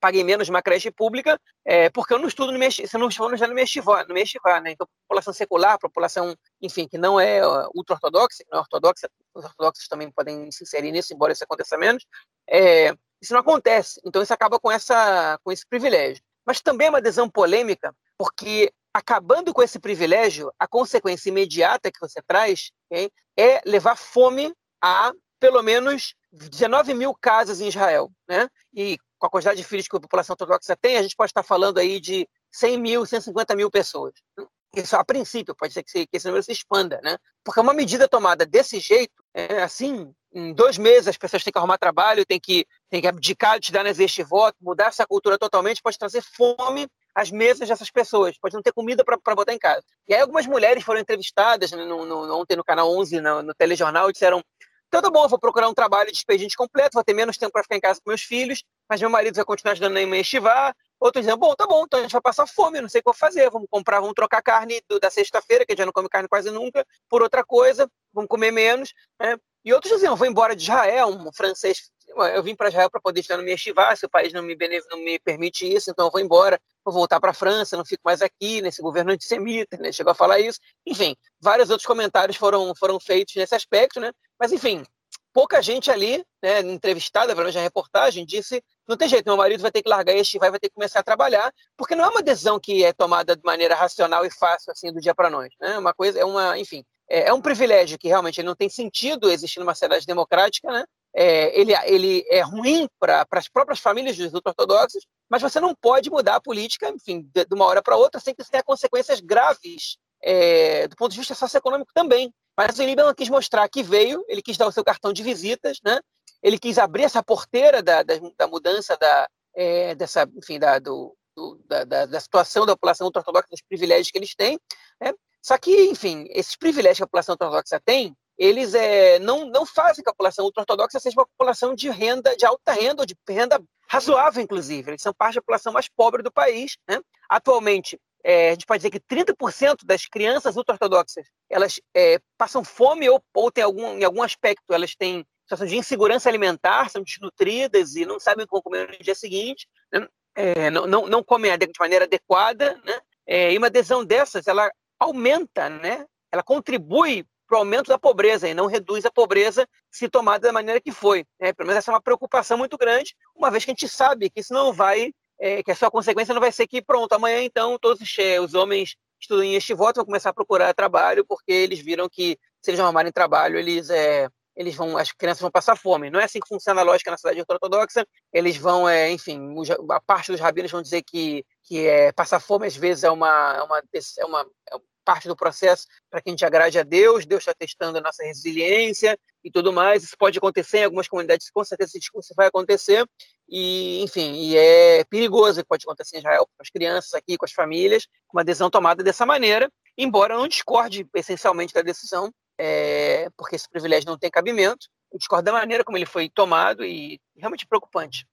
paguei menos numa creche pública, é, porque eu não estudo no meu, se não estou já no meu no meu estivá, né? Então, população secular, população, enfim, que não é ultra-ortodoxa, que não é ortodoxa, os ortodoxos também podem se inserir nisso, embora isso aconteça menos, é, isso não acontece. Então, isso acaba com, essa, com esse privilégio. Mas também é uma adesão polêmica, porque acabando com esse privilégio, a consequência imediata que você traz okay, é levar fome a pelo menos 19 mil casas em Israel, né? E com a quantidade de filhos que a população ortodoxa tem, a gente pode estar falando aí de 100 mil, 150 mil pessoas. Isso a princípio, pode ser que, esse número se expanda, né? Porque uma medida tomada desse jeito, é, assim, em dois meses as pessoas têm que arrumar trabalho, têm que, têm que abdicar de dar este voto, mudar essa cultura totalmente, pode trazer fome às mesas dessas pessoas, pode não ter comida para botar em casa. E aí algumas mulheres foram entrevistadas né, no, no, ontem no canal 11, no, no telejornal, e disseram então tá bom, vou procurar um trabalho de expediente completo, vou ter menos tempo para ficar em casa com meus filhos, mas meu marido vai continuar ajudando na minha estivar. Outros dizendo, bom, tá bom, então a gente vai passar fome, não sei o que vou fazer, vamos comprar, vamos trocar carne do, da sexta-feira, que a gente não come carne quase nunca, por outra coisa, vamos comer menos. Né? E outros diziam, vou embora de Israel, um francês, eu vim para Israel para poder estar no minha estivar, se o país não me, não me permite isso, então eu vou embora, vou voltar para a França, não fico mais aqui, nesse governo antissemita, né? chegou a falar isso. Enfim, vários outros comentários foram, foram feitos nesse aspecto, né? Mas enfim, pouca gente ali, né, entrevistada, pelo menos na reportagem, disse: não tem jeito, meu marido vai ter que largar este vai, vai ter que começar a trabalhar, porque não é uma decisão que é tomada de maneira racional e fácil, assim, do dia para noite. Né? Uma coisa, é uma, enfim, é, é um privilégio que realmente não tem sentido existir numa sociedade democrática, né? É, ele, ele é ruim para as próprias famílias dos ortodoxos, mas você não pode mudar a política, enfim, de, de uma hora para outra, sem que isso tenha consequências graves é, do ponto de vista socioeconômico também. Mas o Líbano quis mostrar que veio, ele quis dar o seu cartão de visitas, né? ele quis abrir essa porteira da, da, da mudança da, é, dessa, enfim, da, do, do, da, da, situação da população ortodoxa, dos privilégios que eles têm. Né? Só que, enfim, esses privilégios que a população ortodoxa tem, eles é, não, não fazem que a população ultra-ortodoxa seja uma população de renda, de alta renda, ou de renda razoável, inclusive. Eles são parte da população mais pobre do país. Né? Atualmente, é, a gente pode dizer que 30% das crianças ultra-ortodoxas elas é, passam fome ou, ou tem algum, em algum aspecto elas têm situação de insegurança alimentar, são desnutridas e não sabem como comer no dia seguinte, né? é, não, não, não comem de maneira adequada, né? É, e uma adesão dessas, ela aumenta, né? ela contribui para o aumento da pobreza e não reduz a pobreza se tomada da maneira que foi. Né? Pelo menos essa é uma preocupação muito grande, uma vez que a gente sabe que isso não vai é, que a sua consequência não vai ser que, pronto, amanhã então todos os, os homens estudam em este voto vão começar a procurar trabalho porque eles viram que se eles não arrumarem trabalho, eles, é, eles vão, as crianças vão passar fome. Não é assim que funciona a lógica na cidade ortodoxa. Eles vão, é, enfim, a parte dos rabinos vão dizer que, que é, passar fome às vezes é uma, é uma, é uma, parte do processo para que a gente agrade a Deus. Deus está testando a nossa resiliência e tudo mais. Isso pode acontecer em algumas comunidades, com certeza esse discurso vai acontecer. E, enfim, e é perigoso que pode acontecer em Israel com as crianças aqui, com as famílias, uma decisão tomada dessa maneira, embora eu não discorde essencialmente da decisão, é, porque esse privilégio não tem cabimento, discordo da maneira como ele foi tomado e realmente preocupante.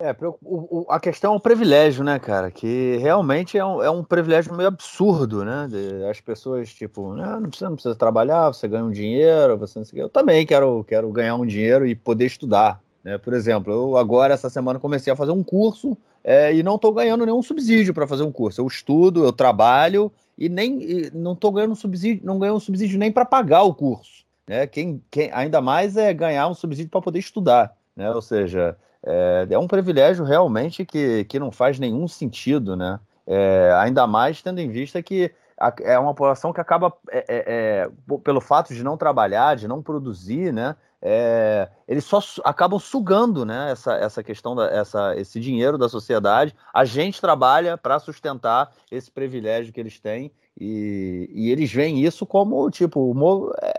É, o, a questão é um privilégio, né, cara? Que realmente é um, é um privilégio meio absurdo, né? De, as pessoas, tipo, ah, não, precisa, não precisa trabalhar, você ganha um dinheiro, você não sei Eu também quero, quero ganhar um dinheiro e poder estudar. Né? Por exemplo, eu agora, essa semana, comecei a fazer um curso é, e não estou ganhando nenhum subsídio para fazer um curso. Eu estudo, eu trabalho e nem e não estou ganhando subsídio, não ganho um subsídio nem para pagar o curso. Né? Quem, quem, ainda mais é ganhar um subsídio para poder estudar. Né? Ou seja, é, é, um privilégio realmente que, que não faz nenhum sentido, né? É, ainda mais tendo em vista que é uma população que acaba, é, é, é pelo fato de não trabalhar, de não produzir, né? É, eles só acabam sugando né, essa, essa questão, da, essa, esse dinheiro da sociedade. A gente trabalha para sustentar esse privilégio que eles têm e, e eles veem isso como, tipo,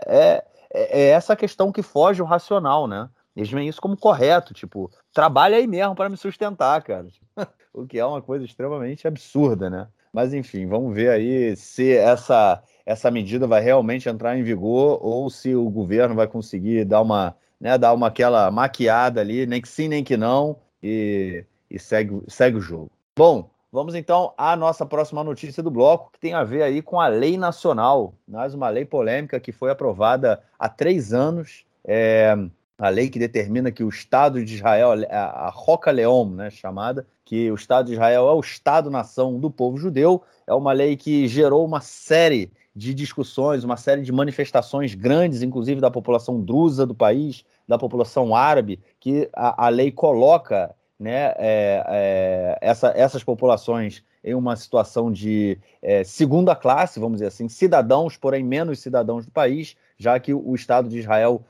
é, é, é essa questão que foge o racional, né? Eles veem isso como correto, tipo, trabalha aí mesmo para me sustentar, cara. o que é uma coisa extremamente absurda, né? Mas enfim, vamos ver aí se essa, essa medida vai realmente entrar em vigor ou se o governo vai conseguir dar uma, né, dar uma aquela maquiada ali, nem que sim, nem que não, e, e segue, segue o jogo. Bom, vamos então à nossa próxima notícia do bloco, que tem a ver aí com a lei nacional, mais uma lei polêmica que foi aprovada há três anos. É, a lei que determina que o Estado de Israel, a Roca Leom, né, chamada, que o Estado de Israel é o Estado-nação do povo judeu, é uma lei que gerou uma série de discussões, uma série de manifestações grandes, inclusive da população drusa do país, da população árabe, que a, a lei coloca né, é, é, essa, essas populações em uma situação de é, segunda classe, vamos dizer assim, cidadãos, porém menos cidadãos do país, já que o Estado de Israel,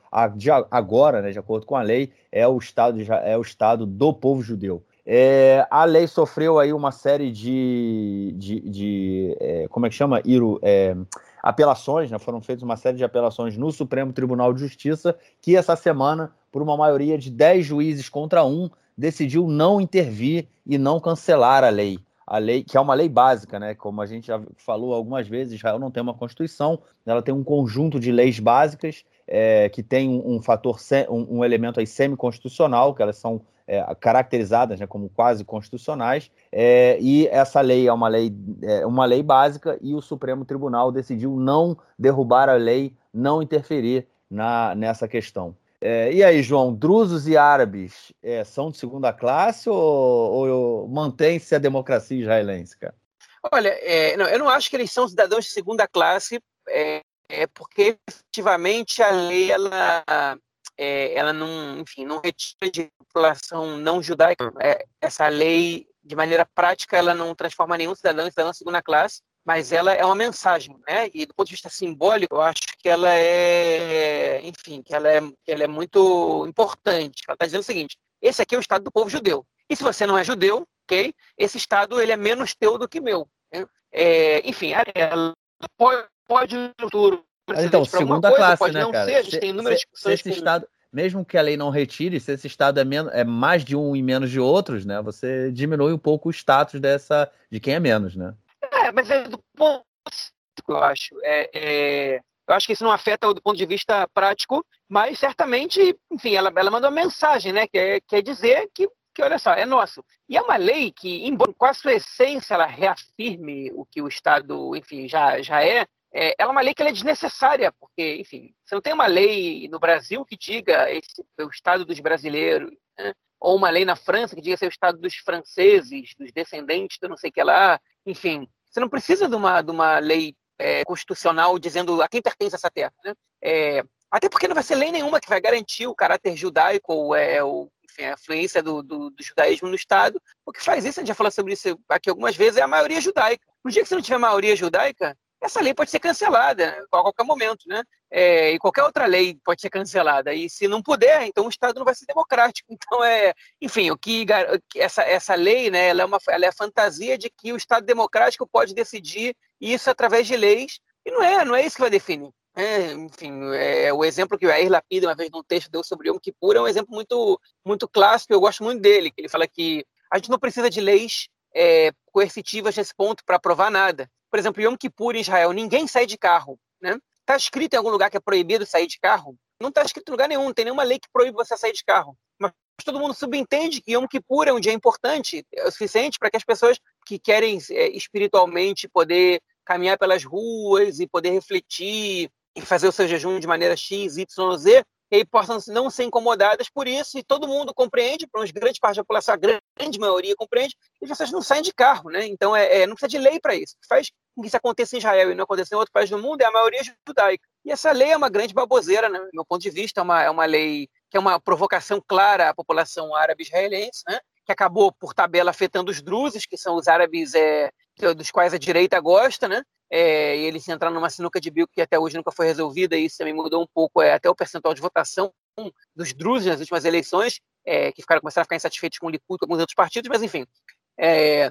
agora, né, de acordo com a lei, é o Estado, de, é o estado do povo judeu. É, a lei sofreu aí uma série de, de, de é, como é que chama? Iro, é, apelações, né? foram feitas uma série de apelações no Supremo Tribunal de Justiça, que essa semana, por uma maioria de 10 juízes contra um, decidiu não intervir e não cancelar a lei a lei, que é uma lei básica, né? Como a gente já falou algumas vezes, Israel não tem uma constituição, ela tem um conjunto de leis básicas é, que tem um, um fator, um, um, elemento aí semi-constitucional, que elas são é, caracterizadas né, como quase constitucionais, é, e essa lei é uma lei, é uma lei básica e o Supremo Tribunal decidiu não derrubar a lei, não interferir na, nessa questão. É, e aí, João, drusos e árabes é, são de segunda classe ou, ou mantém-se a democracia israelense, cara? Olha, é, não, eu não acho que eles são cidadãos de segunda classe, é, é porque efetivamente a lei ela, é, ela não, enfim, não retira de população não judaica. É, essa lei, de maneira prática, ela não transforma nenhum cidadão em cidadão de segunda classe mas ela é uma mensagem, né? E do ponto de vista simbólico, eu acho que ela é, enfim, que ela é, que ela é muito importante. Ela está dizendo o seguinte: esse aqui é o Estado do povo judeu. E se você não é judeu, ok? Esse Estado ele é menos teu do que meu. Né? É, enfim, ela pode, pode no futuro. Então, segunda coisa, classe, né, cara? Ser, se, tem inúmeras se, se esse. Estado, mesmo que a lei não retire, se esse Estado é, menos, é mais de um e menos de outros, né? Você diminui um pouco o status dessa de quem é menos, né? É, mas é do ponto eu acho. É, é, eu acho que isso não afeta do ponto de vista prático, mas certamente, enfim, ela, ela uma mensagem, né? Que é, quer dizer que, que, olha só, é nosso. E é uma lei que, embora com a sua essência ela reafirme o que o Estado, enfim, já, já é, é, ela é uma lei que é desnecessária, porque, enfim, você não tem uma lei no Brasil que diga esse é o Estado dos brasileiros, né? ou uma lei na França que diga esse é o Estado dos franceses, dos descendentes do não sei o que lá, enfim. Você não precisa de uma, de uma lei é, constitucional dizendo a quem pertence essa terra. Né? É, até porque não vai ser lei nenhuma que vai garantir o caráter judaico ou, é, ou enfim, a influência do, do, do, judaísmo no Estado. O que faz isso, a gente já falou sobre isso aqui algumas vezes, é a maioria judaica. No dia que você não tiver maioria judaica, essa lei pode ser cancelada a qualquer momento, né? É, e qualquer outra lei pode ser cancelada. E se não puder, então o Estado não vai ser democrático. Então é, enfim, o que essa, essa lei, né? Ela é uma, ela é a fantasia de que o Estado democrático pode decidir isso através de leis. E não é, não é isso que vai definir. É, enfim, é, o exemplo que o Air Lapida, uma vez num texto, deu sobre Yom Kippur é um exemplo muito, muito clássico, eu gosto muito dele, que ele fala que a gente não precisa de leis é, coercitivas nesse ponto para provar nada por exemplo, Yom Kippur em Israel, ninguém sai de carro, né? Está escrito em algum lugar que é proibido sair de carro? Não está escrito em lugar nenhum, não tem nenhuma lei que proíbe você sair de carro. Mas todo mundo subentende que Yom Kippur é um dia importante, é o suficiente para que as pessoas que querem é, espiritualmente poder caminhar pelas ruas e poder refletir e fazer o seu jejum de maneira X, Y, Z, e possam não ser incomodadas por isso, e todo mundo compreende, para uma grande parte da população, a grande maioria compreende, e as pessoas não saem de carro, né? Então é, é não precisa de lei para isso. O que faz com que isso aconteça em Israel e não aconteça em outro país do mundo é a maioria judaica. E essa lei é uma grande baboseira, né? do meu ponto de vista, é uma, é uma lei que é uma provocação clara à população árabe israelense, né? que acabou, por tabela, afetando os drusos, que são os árabes é, dos quais a direita gosta, né? É, e eles entraram numa sinuca de bico que até hoje nunca foi resolvida, e isso também mudou um pouco é, até o percentual de votação dos Drusos nas últimas eleições, é, que ficaram, começaram a ficar insatisfeitos com o Likud, com alguns outros partidos, mas enfim, é,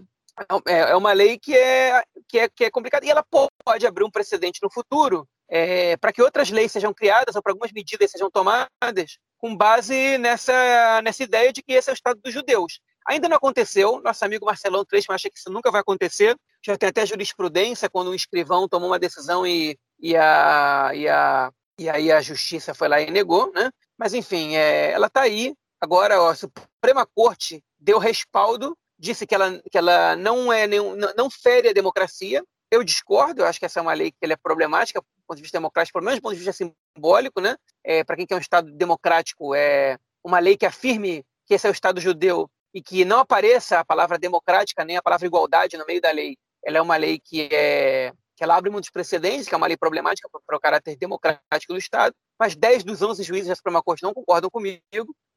é, é uma lei que é, que, é, que é complicada, e ela pode abrir um precedente no futuro é, para que outras leis sejam criadas ou para algumas medidas sejam tomadas com base nessa, nessa ideia de que esse é o Estado dos judeus. Ainda não aconteceu, nosso amigo Marcelão Trecho acha que isso nunca vai acontecer, já tem até jurisprudência quando um escrivão tomou uma decisão e, e, a, e, a, e aí a justiça foi lá e negou, né? Mas enfim, é, ela está aí. Agora ó, a Suprema Corte deu respaldo, disse que ela, que ela não, é nenhum, não fere a democracia. Eu discordo, eu acho que essa é uma lei que é problemática do ponto de vista democrático, pelo menos do ponto de vista simbólico, né? É, Para quem quer um Estado democrático, é uma lei que afirme que esse é o Estado judeu e que não apareça a palavra democrática nem a palavra igualdade no meio da lei. Ela é uma lei que é que ela abre muitos precedentes, que é uma lei problemática para o caráter democrático do Estado, mas 10 dos 11 juízes da Suprema Corte não concordam comigo.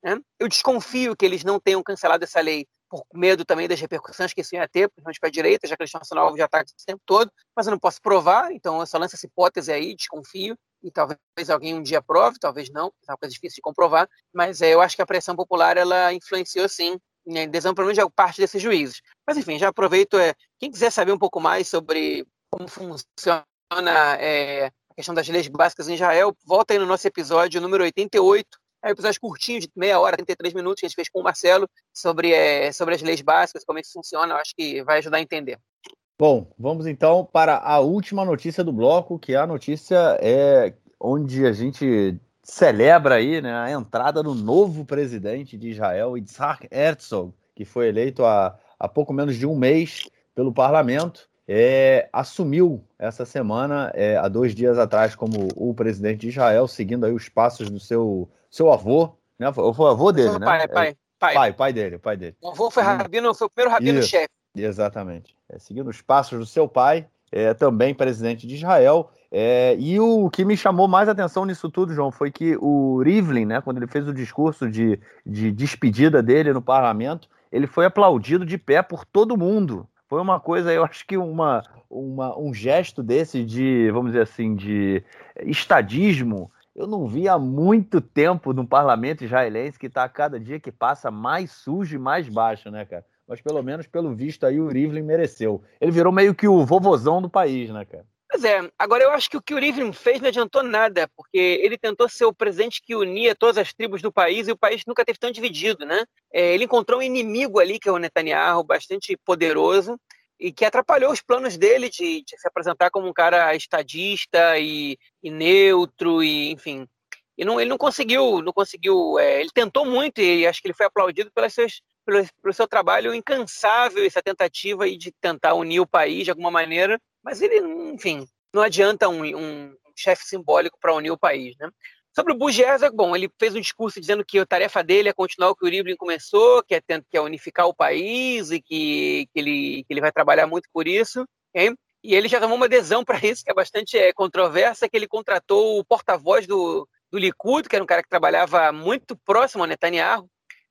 Né? Eu desconfio que eles não tenham cancelado essa lei por medo também das repercussões que isso ia ter, principalmente para a direita, já que eles estão sendo alvo de ataques o tempo todo, mas eu não posso provar, então eu só lanço essa hipótese aí, desconfio, e talvez alguém um dia prove, talvez não, é uma coisa difícil de comprovar, mas é, eu acho que a pressão popular ela influenciou sim né, decisão pelo menos de parte desses juízes. Mas enfim, já aproveito, é, quem quiser saber um pouco mais sobre como funciona é, a questão das leis básicas em Israel, volta aí no nosso episódio número 88, é um episódio curtinho, de meia hora, 33 minutos, que a gente fez com o Marcelo sobre, é, sobre as leis básicas, como é que funciona, eu acho que vai ajudar a entender. Bom, vamos então para a última notícia do bloco, que é a notícia é onde a gente celebra aí né, a entrada do novo presidente de Israel, Yitzhak Herzog, que foi eleito há, há pouco menos de um mês pelo parlamento, é, assumiu essa semana, é, há dois dias atrás, como o presidente de Israel, seguindo aí os passos do seu, seu avô, né? O avô dele, né? Pai, pai, pai. Pai, pai dele, pai dele. O avô foi rabino, foi o primeiro rabino-chefe. Exatamente. É, seguindo os passos do seu pai, é, também presidente de Israel, é, e o que me chamou mais atenção nisso tudo, João, foi que o Rivlin, né, quando ele fez o discurso de, de despedida dele no parlamento, ele foi aplaudido de pé por todo mundo. Foi uma coisa, eu acho que uma, uma, um gesto desse de, vamos dizer assim, de estadismo, eu não vi há muito tempo no parlamento israelense que está a cada dia que passa mais sujo e mais baixo, né, cara? Mas pelo menos, pelo visto, aí o Rivlin mereceu. Ele virou meio que o vovozão do país, né, cara? Pois é, agora eu acho que o que o Rivlin fez não adiantou nada, porque ele tentou ser o presidente que unia todas as tribos do país e o país nunca teve tão dividido, né? É, ele encontrou um inimigo ali, que é o Netanyahu, bastante poderoso, e que atrapalhou os planos dele de, de se apresentar como um cara estadista e, e neutro, e enfim. E não, ele não conseguiu, não conseguiu. É, ele tentou muito e acho que ele foi aplaudido pelas suas, pelo, pelo seu trabalho incansável, essa tentativa de tentar unir o país de alguma maneira mas ele, enfim, não adianta um, um chefe simbólico para unir o país, né? Sobre o Bugezak, bom, ele fez um discurso dizendo que a tarefa dele é continuar o que o Rivlin começou, que é, que é unificar o país e que, que, ele, que ele vai trabalhar muito por isso. Okay? E ele já tomou uma adesão para isso, que é bastante é, controversa, que ele contratou o porta-voz do, do Likud, que era um cara que trabalhava muito próximo a Netanyahu,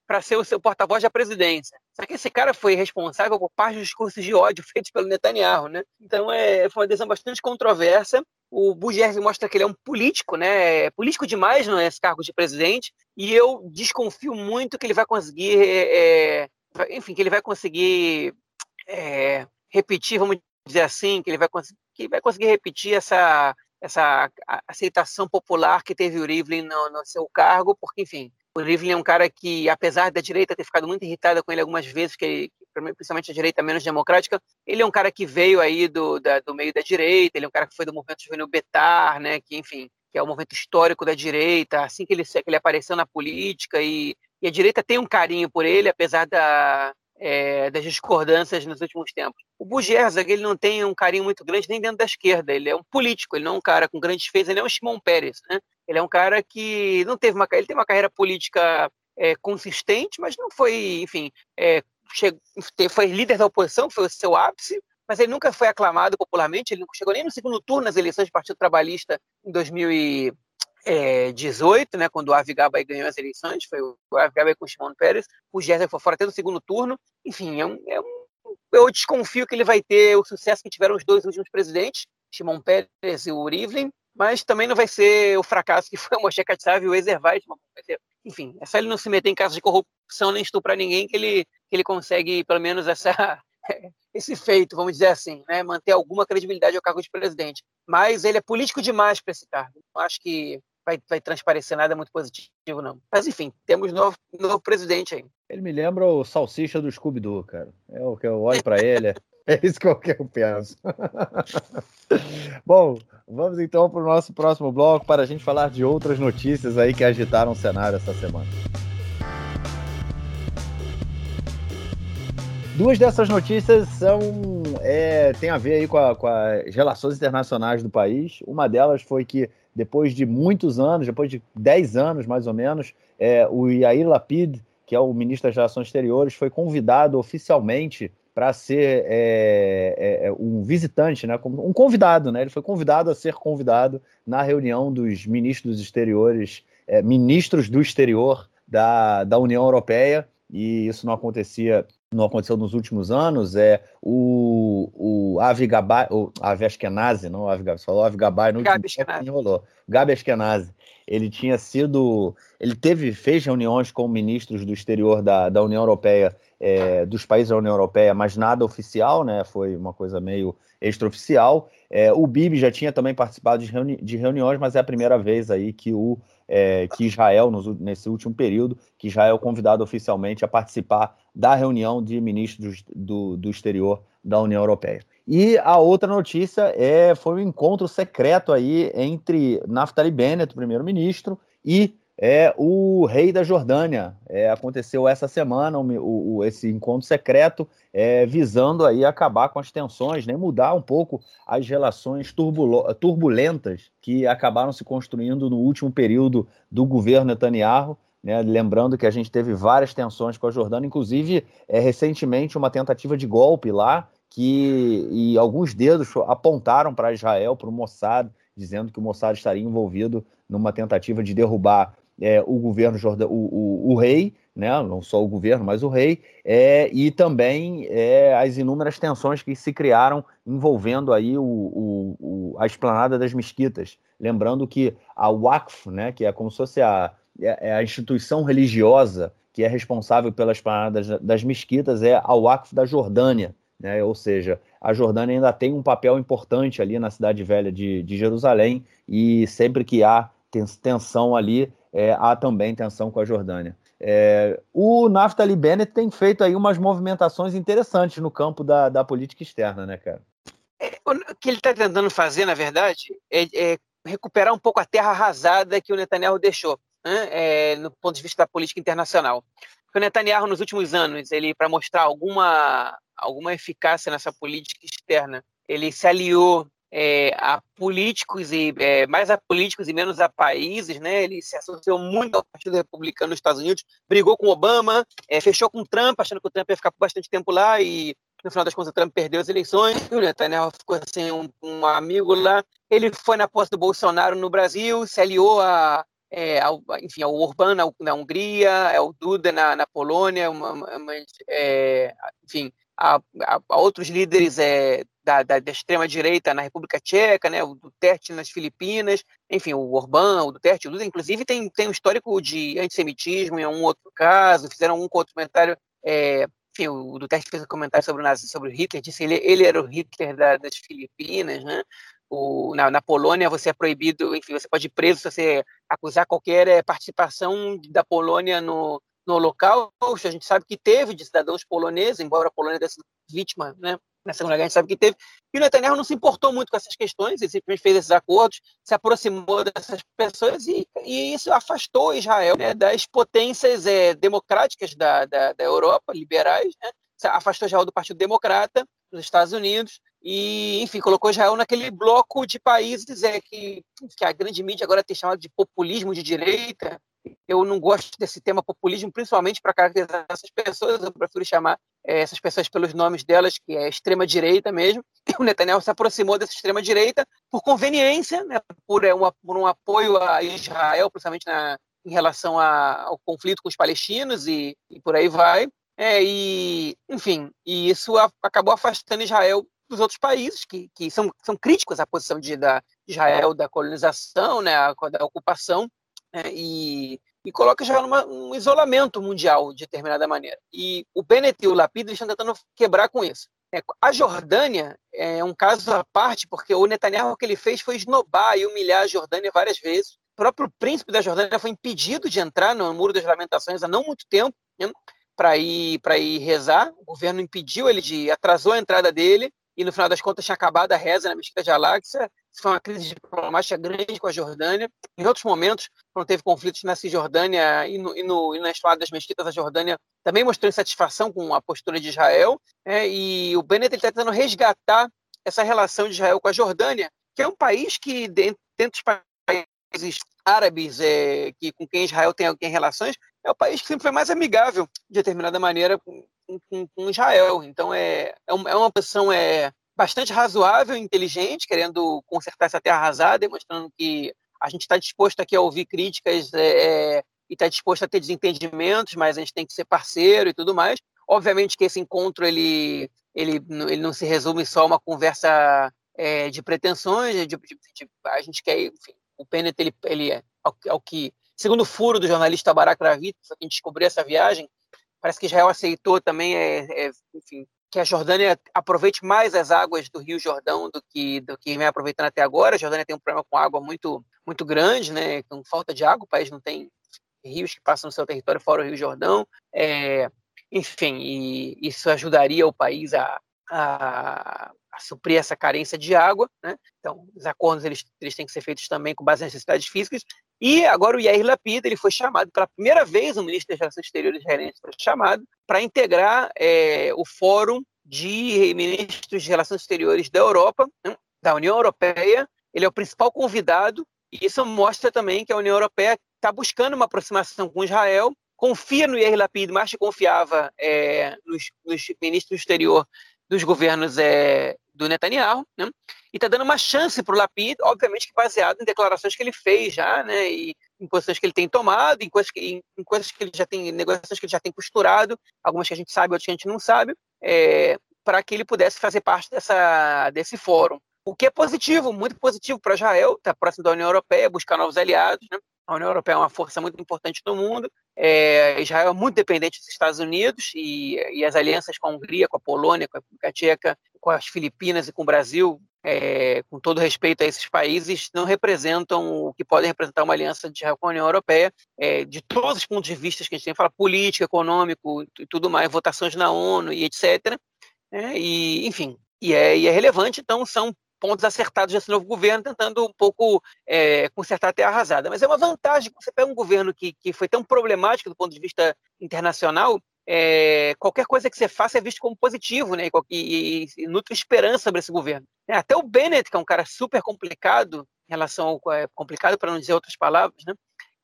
para ser o seu porta-voz da presidência. Só que esse cara foi responsável por parte dos discursos de ódio feitos pelo Netanyahu, né? Então é, foi uma decisão bastante controversa. O Bujers mostra que ele é um político, né? É político demais nesse cargo de presidente. E eu desconfio muito que ele vai conseguir, é, é enfim, que ele vai conseguir é, repetir, vamos dizer assim, que ele vai, que vai conseguir repetir essa essa aceitação popular que teve o Rivlin no, no seu cargo, porque, enfim, o Rivlin é um cara que, apesar da direita ter ficado muito irritada com ele algumas vezes, que principalmente a direita menos democrática, ele é um cara que veio aí do, da, do meio da direita, ele é um cara que foi do movimento juvenil Betar, né, que, enfim, que é o movimento histórico da direita, assim que ele, que ele apareceu na política, e, e a direita tem um carinho por ele, apesar da, é, das discordâncias nos últimos tempos. O Bujerzag, ele não tem um carinho muito grande nem dentro da esquerda, ele é um político, ele não é um cara com grandes feitos, ele é um Shimon Peres, né? Ele é um cara que não teve uma, ele tem uma carreira política é, consistente, mas não foi, enfim, é, chegou, foi líder da oposição, foi o seu ápice, mas ele nunca foi aclamado popularmente, ele não chegou nem no segundo turno nas eleições do Partido Trabalhista em 2018, né, quando o Avi Gabay ganhou as eleições, foi o Avi Gabay com o Shimon Peres, o Gerson foi fora até no segundo turno, enfim, é um, é um, eu desconfio que ele vai ter o sucesso que tiveram os dois últimos presidentes, Shimon Peres e o Rivlin, mas também não vai ser o fracasso que foi o Moshe Katsav e o Ezer. Enfim, é só ele não se meter em casos de corrupção nem estuprar ninguém que ele, que ele consegue, pelo menos, essa, esse feito, vamos dizer assim, né? manter alguma credibilidade ao cargo de presidente. Mas ele é político demais para esse cargo. Eu acho que vai, vai transparecer nada muito positivo, não. Mas, enfim, temos novo, novo presidente aí. Ele me lembra o salsicha do Scooby-Doo, cara. É o que eu olho para ele. É isso que eu, penso. Bom, vamos então para o nosso próximo bloco para a gente falar de outras notícias aí que agitaram o cenário essa semana. Duas dessas notícias são é, tem a ver aí com, a, com, as relações internacionais do país. Uma delas foi que depois de muitos anos, depois de 10 anos mais ou menos, é, o Yair Lapid, que é o ministro das Relações Exteriores, foi convidado oficialmente para ser é, é, é, um visitante, né, um convidado, né? Ele foi convidado a ser convidado na reunião dos ministros dos exteriores, é, ministros do exterior da, da União Europeia, e isso não acontecia não aconteceu nos últimos anos, é o, o Avi Gabay, o Avi Ashkenazi, não o Avi você falou Avi Gabay no Gabi último enrolou. Gabi Ashkenazi, ele tinha sido, ele teve, fez reuniões com ministros do exterior da, da União Europeia, é, dos países da União Europeia, mas nada oficial, né, foi uma coisa meio extraoficial. É, o Bibi já tinha também participado de, reuni de reuniões, mas é a primeira vez aí que o é, que Israel, nos, nesse último período, que Israel é convidado oficialmente a participar da reunião de ministros do, do exterior da União Europeia. E a outra notícia é foi um encontro secreto aí entre Naftali Bennett, primeiro-ministro, e é o rei da Jordânia. É, aconteceu essa semana o, o, esse encontro secreto, é, visando aí acabar com as tensões, né, mudar um pouco as relações turbulentas que acabaram se construindo no último período do governo Netanyahu. Né, lembrando que a gente teve várias tensões com a Jordânia, inclusive é, recentemente uma tentativa de golpe lá, que e alguns dedos apontaram para Israel, para o Mossad, dizendo que o Mossad estaria envolvido numa tentativa de derrubar é, o governo o, o, o, rei, né, não só o governo, mas o rei, é, e também é, as inúmeras tensões que se criaram envolvendo aí o, o, a esplanada das mesquitas. Lembrando que a Waqf, né, que é como se fosse a, é, é a instituição religiosa que é responsável pela esplanada das, mesquitas, é a Waqf da Jordânia. Né? Ou seja, a Jordânia ainda tem um papel importante ali na cidade velha de, de Jerusalém, e sempre que há tensão ali, é, há também tensão com a Jordânia. É, o Naftali Bennett tem feito aí umas movimentações interessantes no campo da, da política externa, né, cara? É, o que ele está tentando fazer, na verdade, é, é, recuperar um pouco a terra arrasada que o Netanyahu deixou, né, é, no ponto de vista da política internacional. Porque o Netanyahu, nos últimos anos, ele para mostrar alguma, alguma eficácia nessa política externa, ele se aliou é, a políticos e é, mais a políticos e menos a países, né? Ele se associou muito ao Partido Republicano nos Estados Unidos, brigou com Obama, é, fechou com Trump, achando que o Trump ia ficar por bastante tempo lá e no final das contas o Trump perdeu as eleições, o Netanyahu ficou sem um, um, amigo lá. Ele foi na posse do Bolsonaro no Brasil, se aliou a é, ao, enfim, ao Orbán na, na Hungria, ao Duda na, na Polônia, uma, uma, é, enfim, a, a, a outros líderes é, da, da, da extrema-direita na República Tcheca, né, o Duterte nas Filipinas, enfim, o Orbán, o Duterte, o Lula, inclusive tem, tem um histórico de antissemitismo em um outro caso, fizeram um comentário, é, enfim, o Duterte fez um comentário sobre o, Nazi, sobre o Hitler, disse que ele, ele era o Hitler da, das Filipinas, né, o, na, na, Polônia você é proibido, enfim, você pode ir preso se você acusar qualquer é, participação da Polônia no, no Holocausto, a gente sabe que teve de cidadãos poloneses, embora a Polônia tenha sido vítima né, na Segunda Guerra, a gente sabe que teve. E o Netanyahu não se importou muito com essas questões, ele simplesmente fez esses acordos, se aproximou dessas pessoas e, e isso afastou Israel né, das potências é, democráticas da, da, da, Europa, liberais, né, afastou Israel do Partido Democrata dos Estados Unidos e, enfim, colocou Israel naquele bloco de países é, que, que a grande mídia agora tem chamado de populismo de direita, eu não gosto desse tema populismo, principalmente para caracterizar essas pessoas. Eu prefiro chamar essas pessoas pelos nomes delas, que é extrema-direita mesmo. O Netanyahu se aproximou dessa extrema-direita por conveniência, né, por, é, uma, por, um apoio a Israel, principalmente na, em relação a, ao conflito com os palestinos e, e por aí vai. É, e, enfim, e isso a, acabou afastando Israel dos outros países que, que são, são críticos à posição de, da Israel da colonização, né, da ocupação, né, e, e coloca já numa, um isolamento mundial de determinada maneira. E o Bennett e o Lapid estão tentando quebrar com isso. É, a Jordânia é um caso à parte, porque o Netanyahu o que ele fez foi esnobar e humilhar a Jordânia várias vezes. próprio príncipe da Jordânia foi impedido de entrar no Muro das Lamentações há não muito tempo né, para ir ir rezar. O governo impediu ele de atrasou a entrada dele e no final das contas tinha acabado a reza na mesquita de Al-Aqsa. Foi uma crise diplomática grande com a Jordânia. Em outros momentos, quando teve conflitos na Cisjordânia e, no, e, no, e na estrada das mesquitas, a Jordânia também mostrou insatisfação com a postura de Israel. Né, e o Bennett está tentando resgatar essa relação de Israel com a Jordânia, que é um país que, dentro dos países árabes é, que, com quem Israel tem, tem relações, é o país que sempre foi mais amigável, de determinada maneira, com, com, com Israel. Então, é, é, é uma posição é, bastante razoável e inteligente, querendo consertar essa terra arrasada, demonstrando que a gente está disposto aqui a ouvir críticas é, é e está disposto a ter desentendimentos, mas a gente tem que ser parceiro e tudo mais. Obviamente que esse encontro ele, ele, ele não se resume só a uma conversa é, de pretensões, de, de, de, a gente quer, enfim, o Bennett, ele, ele é, ao, ao, que, segundo o furo do jornalista Barak Ravit, que a gente descobriu essa viagem, parece que Israel aceitou também, é, é, enfim, que a Jordânia aproveite mais as águas do Rio Jordão do que do que vem aproveitando até agora. A Jordânia tem um problema com água muito muito grande, né? Com falta de água, o país não tem rios que passam no seu território fora o Rio Jordão. É, enfim, isso ajudaria o país a, a, a suprir essa carência de água. Né? Então, os acordos eles, eles têm que ser feitos também com base nas necessidades físicas. E agora o Yair Lapid ele foi chamado pela primeira vez, o ministro das Relações Exteriores israelense foi chamado para integrar é, o fórum de ministros de Relações Exteriores da Europa, né? da União Europeia. Ele é o principal convidado e isso mostra também que a União Europeia está buscando uma aproximação com Israel, confia no Yair Lapid, mas confiava é, nos, nos ministros do exterior dos governos é, do Netanyahu, né? e está dando uma chance para o Lapid, obviamente que baseado em declarações que ele fez já, né? e em posições que ele tem tomado, em coisas que, em, em coisas que ele já tem, negociações que ele já tem costurado, algumas que a gente sabe, outras que a gente não sabe, é, para que ele pudesse fazer parte dessa, desse fórum. O que é positivo, muito positivo para Israel, está próximo da União Europeia, buscar novos aliados, né? A União Europeia é uma força muito importante no mundo. É, Israel é muito dependente dos Estados Unidos e, e, as alianças com a Hungria, com a Polônia, com a República Tcheca, com as Filipinas e com o Brasil, é, com todo respeito a esses países, não representam o que podem representar uma aliança de Israel com a União Europeia, é, de todos os pontos de vista que a gente tem, fala político, econômico e tudo mais, votações na ONU e etc. Né, e, enfim, e é, e é relevante, então são pontos acertados desse novo governo, tentando um pouco é, consertar a terra arrasada. Mas é uma vantagem, você pega um governo que, que foi tão problemático do ponto de vista internacional, é, qualquer coisa que você faça é visto como positivo, né? E, e, e nutre esperança sobre esse governo. É, até o Bennett, que é um cara super complicado, em relação ao, é, complicado para não dizer outras palavras, né?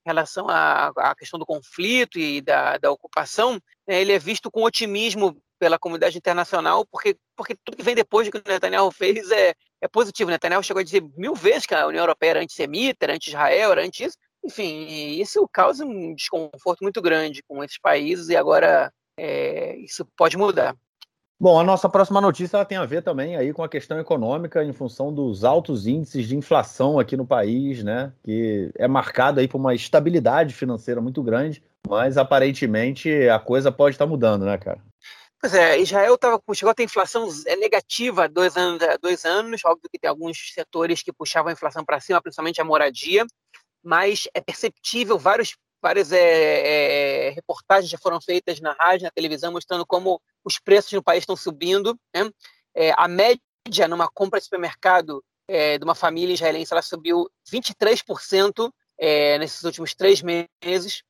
Em relação à, à questão do conflito e da, da ocupação, né? ele é visto com otimismo pela comunidade internacional, porque, porque tudo que vem depois do que o Netanyahu fez é, é positivo. Netanyahu chegou a dizer mil vezes que a União Europeia era antissemita, era anti-Israel, era anti isso. Enfim, isso causa um desconforto muito grande com esses países e agora é, isso pode mudar. Bom, a nossa próxima notícia tem a ver também aí com a questão econômica em função dos altos índices de inflação aqui no país, né? Que é marcado aí por uma estabilidade financeira muito grande, mas aparentemente a coisa pode estar mudando, né, cara? Pois é, Israel tava, chegou a ter inflação é negativa há dois anos, dois anos. Óbvio que tem alguns setores que puxavam a inflação para cima, principalmente a moradia, mas é perceptível vários, várias é, é, reportagens já foram feitas na rádio, na televisão, mostrando como os preços no país estão subindo. Né? É, a média numa compra de supermercado é, de uma família israelense ela subiu 23% é, nesses últimos três meses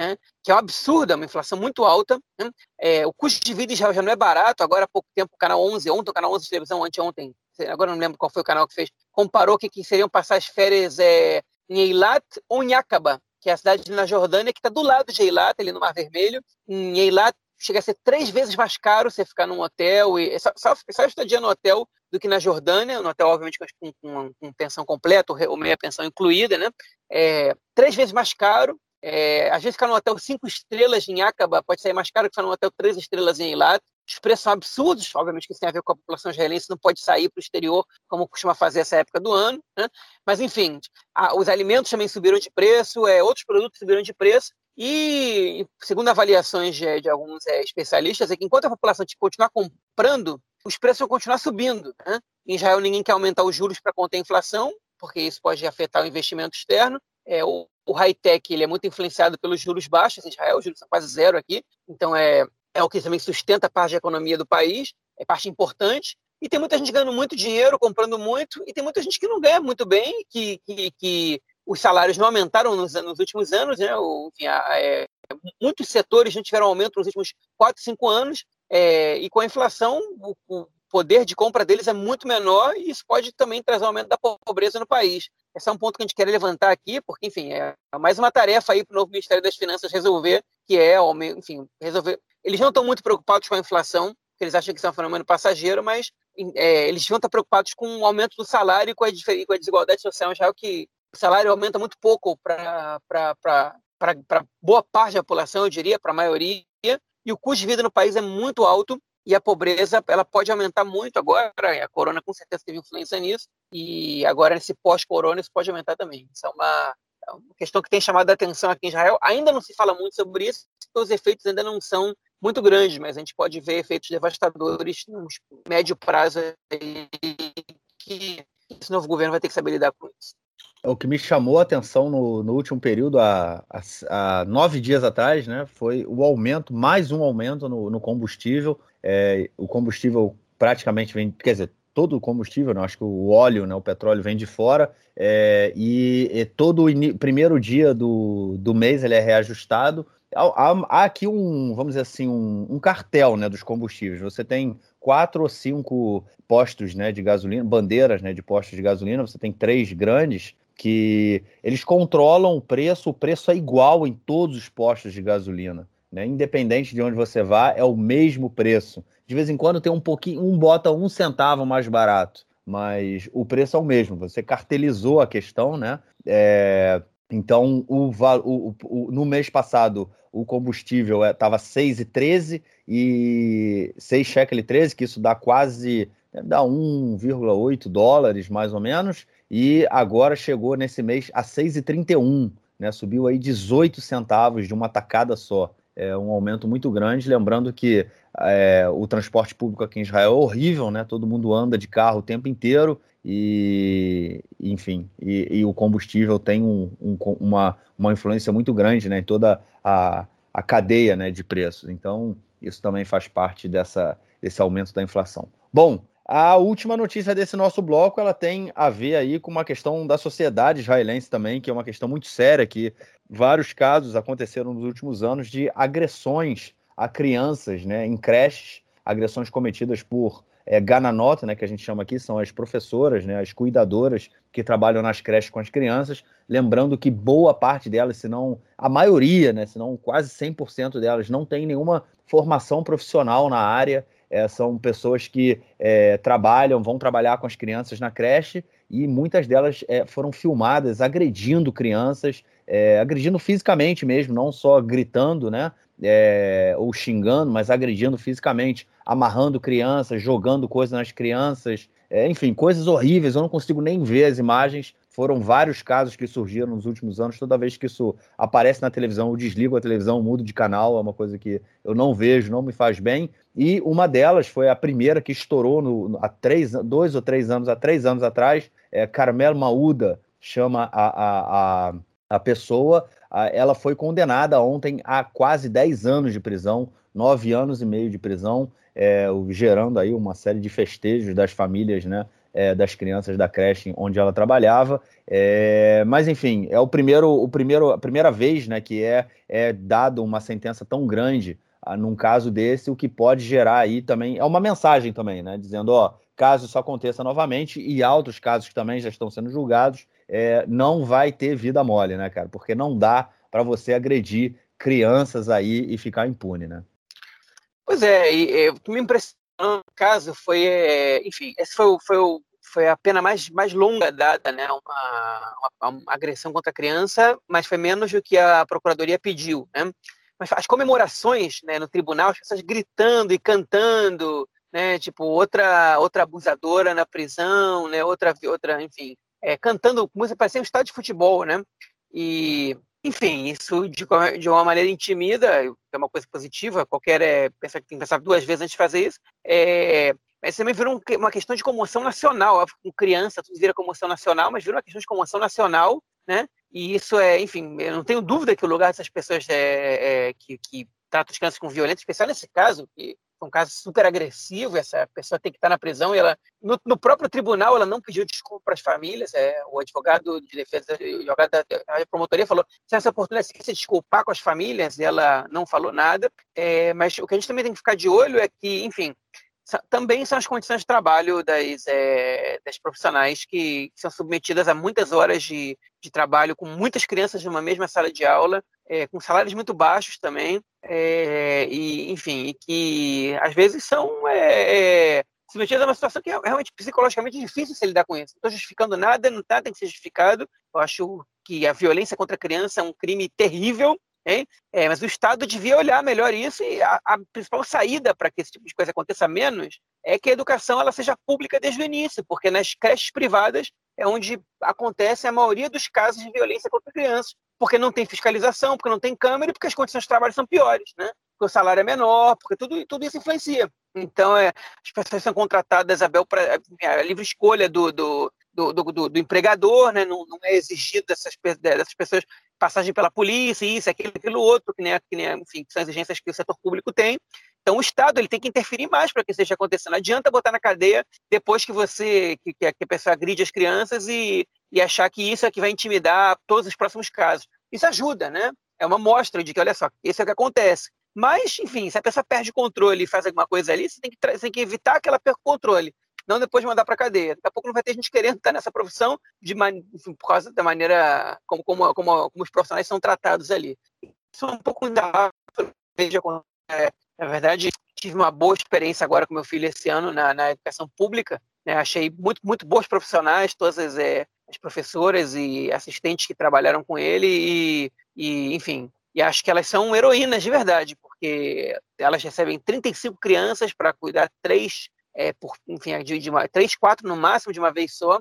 né, que é um absurdo, é uma inflação muito alta. Né, é, o custo de vida já, já não é barato. Agora, há pouco tempo, o canal 11, ontem o canal 11 de televisão, anteontem, agora não lembro qual foi o canal que fez, comparou que, que seriam passar as férias é, em Eilat ou em Aqaba, que é a cidade na Jordânia, que está do lado de Eilat, ali no Mar Vermelho. Em Eilat chega a ser três vezes mais caro você ficar num hotel, e só, só, só estadia no hotel do que na Jordânia, no hotel, obviamente, com, com, com pensão completa, ou meia pensão incluída, né? É, três vezes mais caro, é, às vezes ficar num hotel cinco estrelas em Acaba pode sair mais caro que ficar num hotel três estrelas em Eilat. Os preços são absurdos, obviamente que isso tem a ver com a população israelense, não pode sair para o exterior como costuma fazer essa época do ano. Né? Mas, enfim, a, os alimentos também subiram de preço, é, outros produtos subiram de preço. E, segundo avaliações de, de alguns é, especialistas, é que enquanto a população continuar comprando, os preços vão continuar subindo. Né? Em Israel, ninguém quer aumentar os juros para conter a inflação, porque isso pode afetar o investimento externo. É, o, o high-tech ele é muito influenciado pelos juros baixos em Israel, os juros são quase zero aqui, então é, é o que também sustenta a parte da economia do país, é parte importante, e tem muita gente ganhando muito dinheiro, comprando muito, e tem muita gente que não ganha muito bem, que, que, que os salários não aumentaram nos, nos últimos anos, né? O, enfim, a, é, muitos setores não tiveram aumento nos últimos 4, 5 anos, é, e com a inflação, o, o, poder de compra deles é muito menor, e isso pode também trazer um aumento da pobreza no país. Esse é um ponto que a gente quer levantar aqui, porque, enfim, é mais uma tarefa aí para o novo Ministério das Finanças resolver, que é, enfim, resolver. Eles não estão muito preocupados com a inflação, eles acham que isso é um fenômeno passageiro, mas é, eles vão estar preocupados com o aumento do salário e com a, com a desigualdade social já que o salário aumenta muito pouco para boa parte da população, eu diria, para a maioria, e o custo de vida no país é muito alto, e a pobreza ela pode aumentar muito agora, a corona com certeza teve influência nisso, e agora nesse pós-corona isso pode aumentar também. Isso é uma, é uma questão que tem chamado a atenção aqui em Israel. Ainda não se fala muito sobre isso, os efeitos ainda não são muito grandes, mas a gente pode ver efeitos devastadores no médio prazo que esse novo governo vai ter que saber lidar com isso. O que me chamou a atenção no, no último período, há, há, há, nove dias atrás, né, foi o aumento, mais um aumento no, no combustível. É, o combustível praticamente vem, quer dizer, todo o combustível, né, acho que o óleo, né, o petróleo vem de fora, é, e, e, todo o primeiro dia do, do mês ele é reajustado. Há, há aqui um, vamos dizer assim, um, um cartel né, dos combustíveis. Você tem quatro ou cinco postos né, de gasolina, bandeiras né, de postos de gasolina, você tem três grandes, que eles controlam o preço, o preço é igual em todos os postos de gasolina. Né? Independente de onde você vá, é o mesmo preço. De vez em quando tem um pouquinho, um bota um centavo mais barato, mas o preço é o mesmo. Você cartelizou a questão, né? É, então, o, o, o, no mês passado, o combustível estava é, 6,13 e 6 shekel 13, que isso dá quase dá 1,8 dólares, mais ou menos e agora chegou nesse mês a 6,31, né? Subiu aí 18 centavos de uma tacada só. É um aumento muito grande, lembrando que é, o transporte público aqui em Israel é horrível, né? Todo mundo anda de carro o tempo inteiro e, enfim, e, e o combustível tem um, um, uma, uma influência muito grande, né? Em toda a, a cadeia, né? De preços. Então, isso também faz parte dessa, desse aumento da inflação. Bom, a última notícia desse nosso bloco, ela tem a ver aí com uma questão da sociedade israelense também, que é uma questão muito séria, que vários casos aconteceram nos últimos anos de agressões a crianças, né, em creches, agressões cometidas por é, gananota, né, que a gente chama aqui, são as professoras, né, as cuidadoras que trabalham nas creches com as crianças, lembrando que boa parte delas, se não a maioria, né, se não quase 100% delas, não tem nenhuma formação profissional na área, é, são pessoas que é, trabalham, vão trabalhar com as crianças na creche e muitas delas é, foram filmadas agredindo crianças, é, agredindo fisicamente mesmo, não só gritando, né? É, ou xingando, mas agredindo fisicamente, amarrando crianças, jogando coisas nas crianças, é, enfim, coisas horríveis. Eu não consigo nem ver as imagens, foram vários casos que surgiram nos últimos anos. Toda vez que isso aparece na televisão, eu desligo a televisão, mudo de canal, é uma coisa que eu não vejo, não me faz bem. E uma delas foi a primeira que estourou no, há três, dois ou três anos, há três anos atrás. É, Carmel Maúda chama a, a, a, a pessoa. A, ela foi condenada ontem a quase 10 anos de prisão, nove anos e meio de prisão, é, gerando aí uma série de festejos das famílias, né? é, das crianças da creche onde ela trabalhava. É, mas enfim, é o primeiro, o primeiro, a primeira vez né, que é, é dado uma sentença tão grande ah, num caso desse, o que pode gerar aí também é uma mensagem também, né? Dizendo, ó, caso isso aconteça novamente, e outros casos que também já estão sendo julgados, é, não vai ter vida mole, né, cara? Porque não dá para você agredir crianças aí e ficar impune, né? Pois é, e, e o que me impressiona no caso foi, é, enfim, esse foi, foi, foi a pena mais, mais longa dada, né? Uma, uma, uma, agressão contra a criança, mas foi menos do que a procuradoria pediu, né? Mas as comemorações, né, no tribunal, as pessoas gritando e cantando, né? Tipo outra outra abusadora na prisão, né? Outra outra, enfim, é, cantando música parecia um estádio de futebol, né? E enfim, isso de, de uma maneira intimida, é uma coisa positiva, qualquer é, pensa que tem que pensar duas vezes antes de fazer isso, é, mas também virou uma questão de comoção nacional, com criança tudo vira comoção nacional, mas virou uma questão de comoção nacional, né? E isso é, enfim, eu não tenho dúvida que o lugar dessas pessoas é, é que, que tratam as crianças com violência, especial nesse caso, que foi um caso super agressivo, essa pessoa tem que estar na prisão e ela, no, no próprio tribunal, ela não pediu desculpa para as famílias, é, o advogado de defesa, o advogado da promotoria falou, se essa oportunidade de se desculpar com as famílias, ela não falou nada, é, mas o que a gente também tem que ficar de olho é que, enfim, também são as condições de trabalho das, é, das profissionais que, são submetidas a muitas horas de, de trabalho com muitas crianças numa mesma sala de aula, é, com salários muito baixos também, é, e enfim, e que às vezes são submetidas a uma situação que é realmente psicologicamente difícil se lidar com isso. Não estou justificando nada, não tá, tem que ser justificado. Eu acho que a violência contra a criança é um crime terrível, Hein? É, mas o Estado devia olhar melhor isso e a, a principal saída para que esse tipo de coisa aconteça menos é que a educação ela seja pública desde o início, porque nas creches privadas é onde acontece a maioria dos casos de violência contra crianças, porque não tem fiscalização, porque não tem câmera e porque as condições de trabalho são piores, né? Porque o salário é menor, porque tudo, tudo isso influencia. Então, é, as pessoas são contratadas, Abel, para a livre escolha do, do, do, do, do empregador, né? não, não é exigido dessas, dessas pessoas passagem pela polícia, isso, aquilo, aquilo outro, que nem, que nem enfim, são exigências que o setor público tem. Então o Estado ele tem que interferir mais para que isso esteja acontecendo. Não adianta botar na cadeia depois que você que, que a pessoa agride as crianças e, e achar que isso é que vai intimidar todos os próximos casos. Isso ajuda, né? É uma mostra de que, olha só, isso é o que acontece. Mas, enfim, se a pessoa perde o controle e faz alguma coisa ali, você tem que, você tem que evitar que ela perca o controle não depois mandar para cadeia. Daqui a pouco não vai ter gente querendo estar nessa profissão de enfim, por causa da maneira como, como, como, como, os profissionais são tratados ali. Isso é um pouco da é, na verdade, tive uma boa experiência agora com meu filho esse ano na, na educação pública. Né? Achei muito, muito bons profissionais, todas as, é, as professoras e assistentes que trabalharam com ele e, e, enfim, e acho que elas são heroínas de verdade, porque elas recebem 35 crianças para cuidar três é, por, enfim, de, de uma, três, quatro no máximo de uma vez só.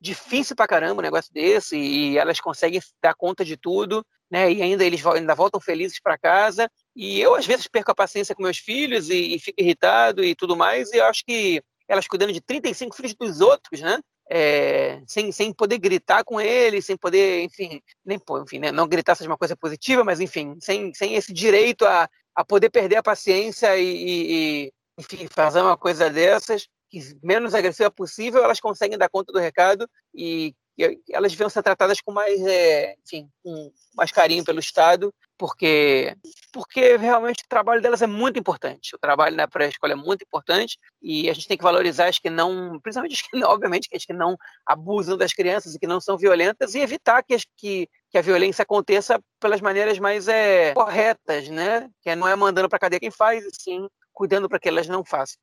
Difícil pra caramba um negócio desse, e elas conseguem dar conta de tudo, né? E ainda eles ainda voltam felizes para casa. E eu, às vezes, perco a paciência com meus filhos e, e fico irritado e tudo mais, e eu acho que elas cuidando de 35 filhos dos outros, né? É, sem, sem poder gritar com eles, sem poder, enfim, nem, enfim né, não gritar seja uma coisa positiva, mas enfim, sem, sem esse direito a, a poder perder a paciência e, e, enfim, fazer uma coisa dessas, que menos agressiva possível, elas conseguem dar conta do recado e, e elas deviam ser tratadas com mais, é, enfim, com mais carinho pelo Estado, porque porque realmente o trabalho delas é muito importante. O trabalho na pré-escola é muito importante e a gente tem que valorizar as que não, principalmente as que, obviamente, as que não abusam das crianças e que não são violentas e evitar que, as, que, que a violência aconteça pelas maneiras mais é, corretas, né? Que não é mandando para cadeia quem faz, sim cuidando para que elas não façam.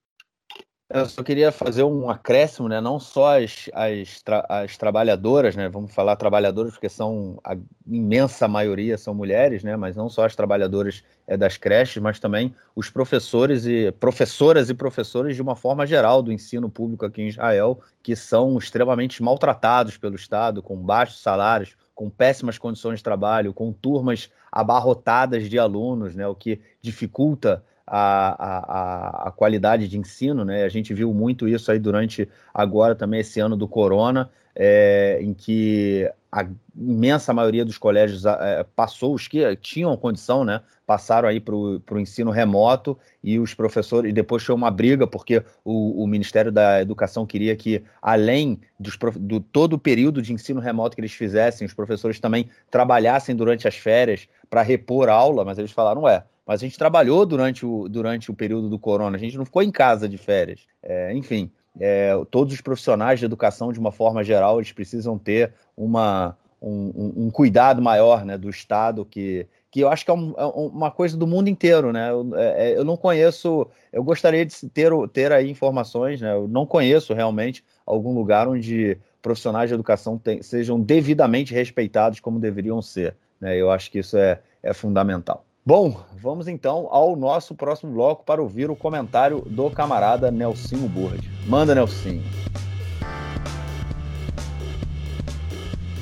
Eu só queria fazer um acréscimo, né? Não só as, as, tra as trabalhadoras, né? Vamos falar trabalhadoras, porque são a imensa maioria são mulheres, né? Mas não só as trabalhadoras é, das creches, mas também os professores e professoras e professores de uma forma geral do ensino público aqui em Israel, que são extremamente maltratados pelo Estado, com baixos salários, com péssimas condições de trabalho, com turmas abarrotadas de alunos, né? O que dificulta a, a, a, qualidade de ensino, né? A gente viu muito isso aí durante agora também esse ano do corona, é, em que a imensa maioria dos colégios é, passou, os que tinham condição, né? Passaram aí para o ensino remoto e os professores, e depois foi uma briga, porque o, o Ministério da Educação queria que, além dos, do todo o período de ensino remoto que eles fizessem, os professores também trabalhassem durante as férias para repor aula, mas eles falaram, ué, mas a gente trabalhou durante o, durante o período do corona, a gente não ficou em casa de férias. É, enfim, é, todos os profissionais de educação, de uma forma geral, eles precisam ter uma, um, um cuidado maior né, do Estado, que, que eu acho que é, um, é uma coisa do mundo inteiro. Né? Eu, é, é, eu, não conheço, eu gostaria de ter, ter aí informações, né? eu não conheço realmente algum lugar onde profissionais de educação tem, sejam devidamente respeitados como deveriam ser. Né? Eu acho que isso é, é fundamental. Bom, vamos então ao nosso próximo bloco para ouvir o comentário do camarada Nelsinho Burd. Manda, Nelsinho.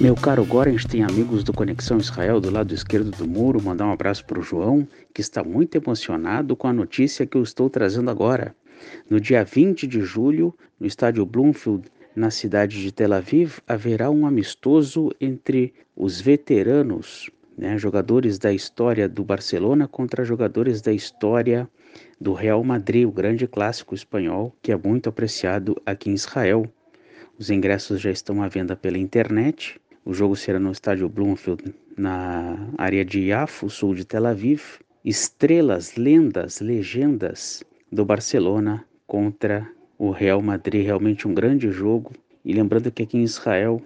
Meu caro tem amigos do Conexão Israel do lado esquerdo do muro, mandar um abraço para o João, que está muito emocionado com a notícia que eu estou trazendo agora. No dia 20 de julho, no estádio Bloomfield na cidade de Tel Aviv, haverá um amistoso entre os veteranos, né, jogadores da história do Barcelona contra jogadores da história do Real Madrid, o grande clássico espanhol que é muito apreciado aqui em Israel. Os ingressos já estão à venda pela internet. O jogo será no estádio Bloomfield, na área de Yafo, sul de Tel Aviv. Estrelas, lendas, legendas do Barcelona contra o Real Madrid. Realmente um grande jogo. E lembrando que aqui em Israel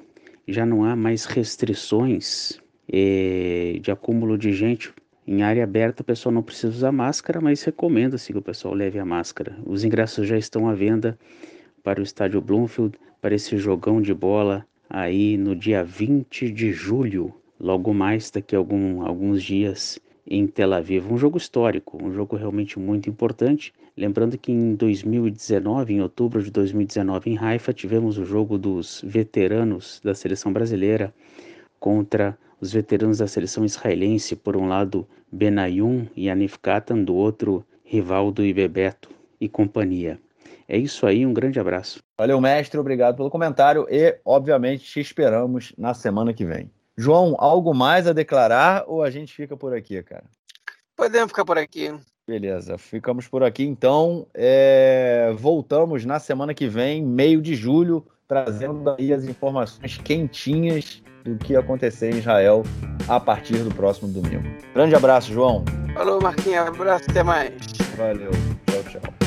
já não há mais restrições de acúmulo de gente. Em área aberta o pessoal não precisa usar máscara, mas recomenda-se que o pessoal leve a máscara. Os ingressos já estão à venda para o estádio Bloomfield, para esse jogão de bola aí no dia 20 de julho, logo mais daqui a algum, alguns dias em Tel Aviv. Um jogo histórico, um jogo realmente muito importante. Lembrando que em 2019, em outubro de 2019, em Haifa, tivemos o jogo dos veteranos da seleção brasileira contra os veteranos da seleção israelense, por um lado Benayoun e Anif Katan, do outro Rivaldo e Bebeto e companhia. É isso aí, um grande abraço. Valeu, mestre, obrigado pelo comentário e, obviamente, te esperamos na semana que vem. João, algo mais a declarar ou a gente fica por aqui, cara? Podemos ficar por aqui. Beleza, ficamos por aqui então. É... Voltamos na semana que vem, meio de julho, trazendo aí as informações quentinhas do que acontecer em Israel a partir do próximo domingo. Grande abraço, João. Falou, Marquinhos. Abraço, até mais. Valeu. Tchau, tchau.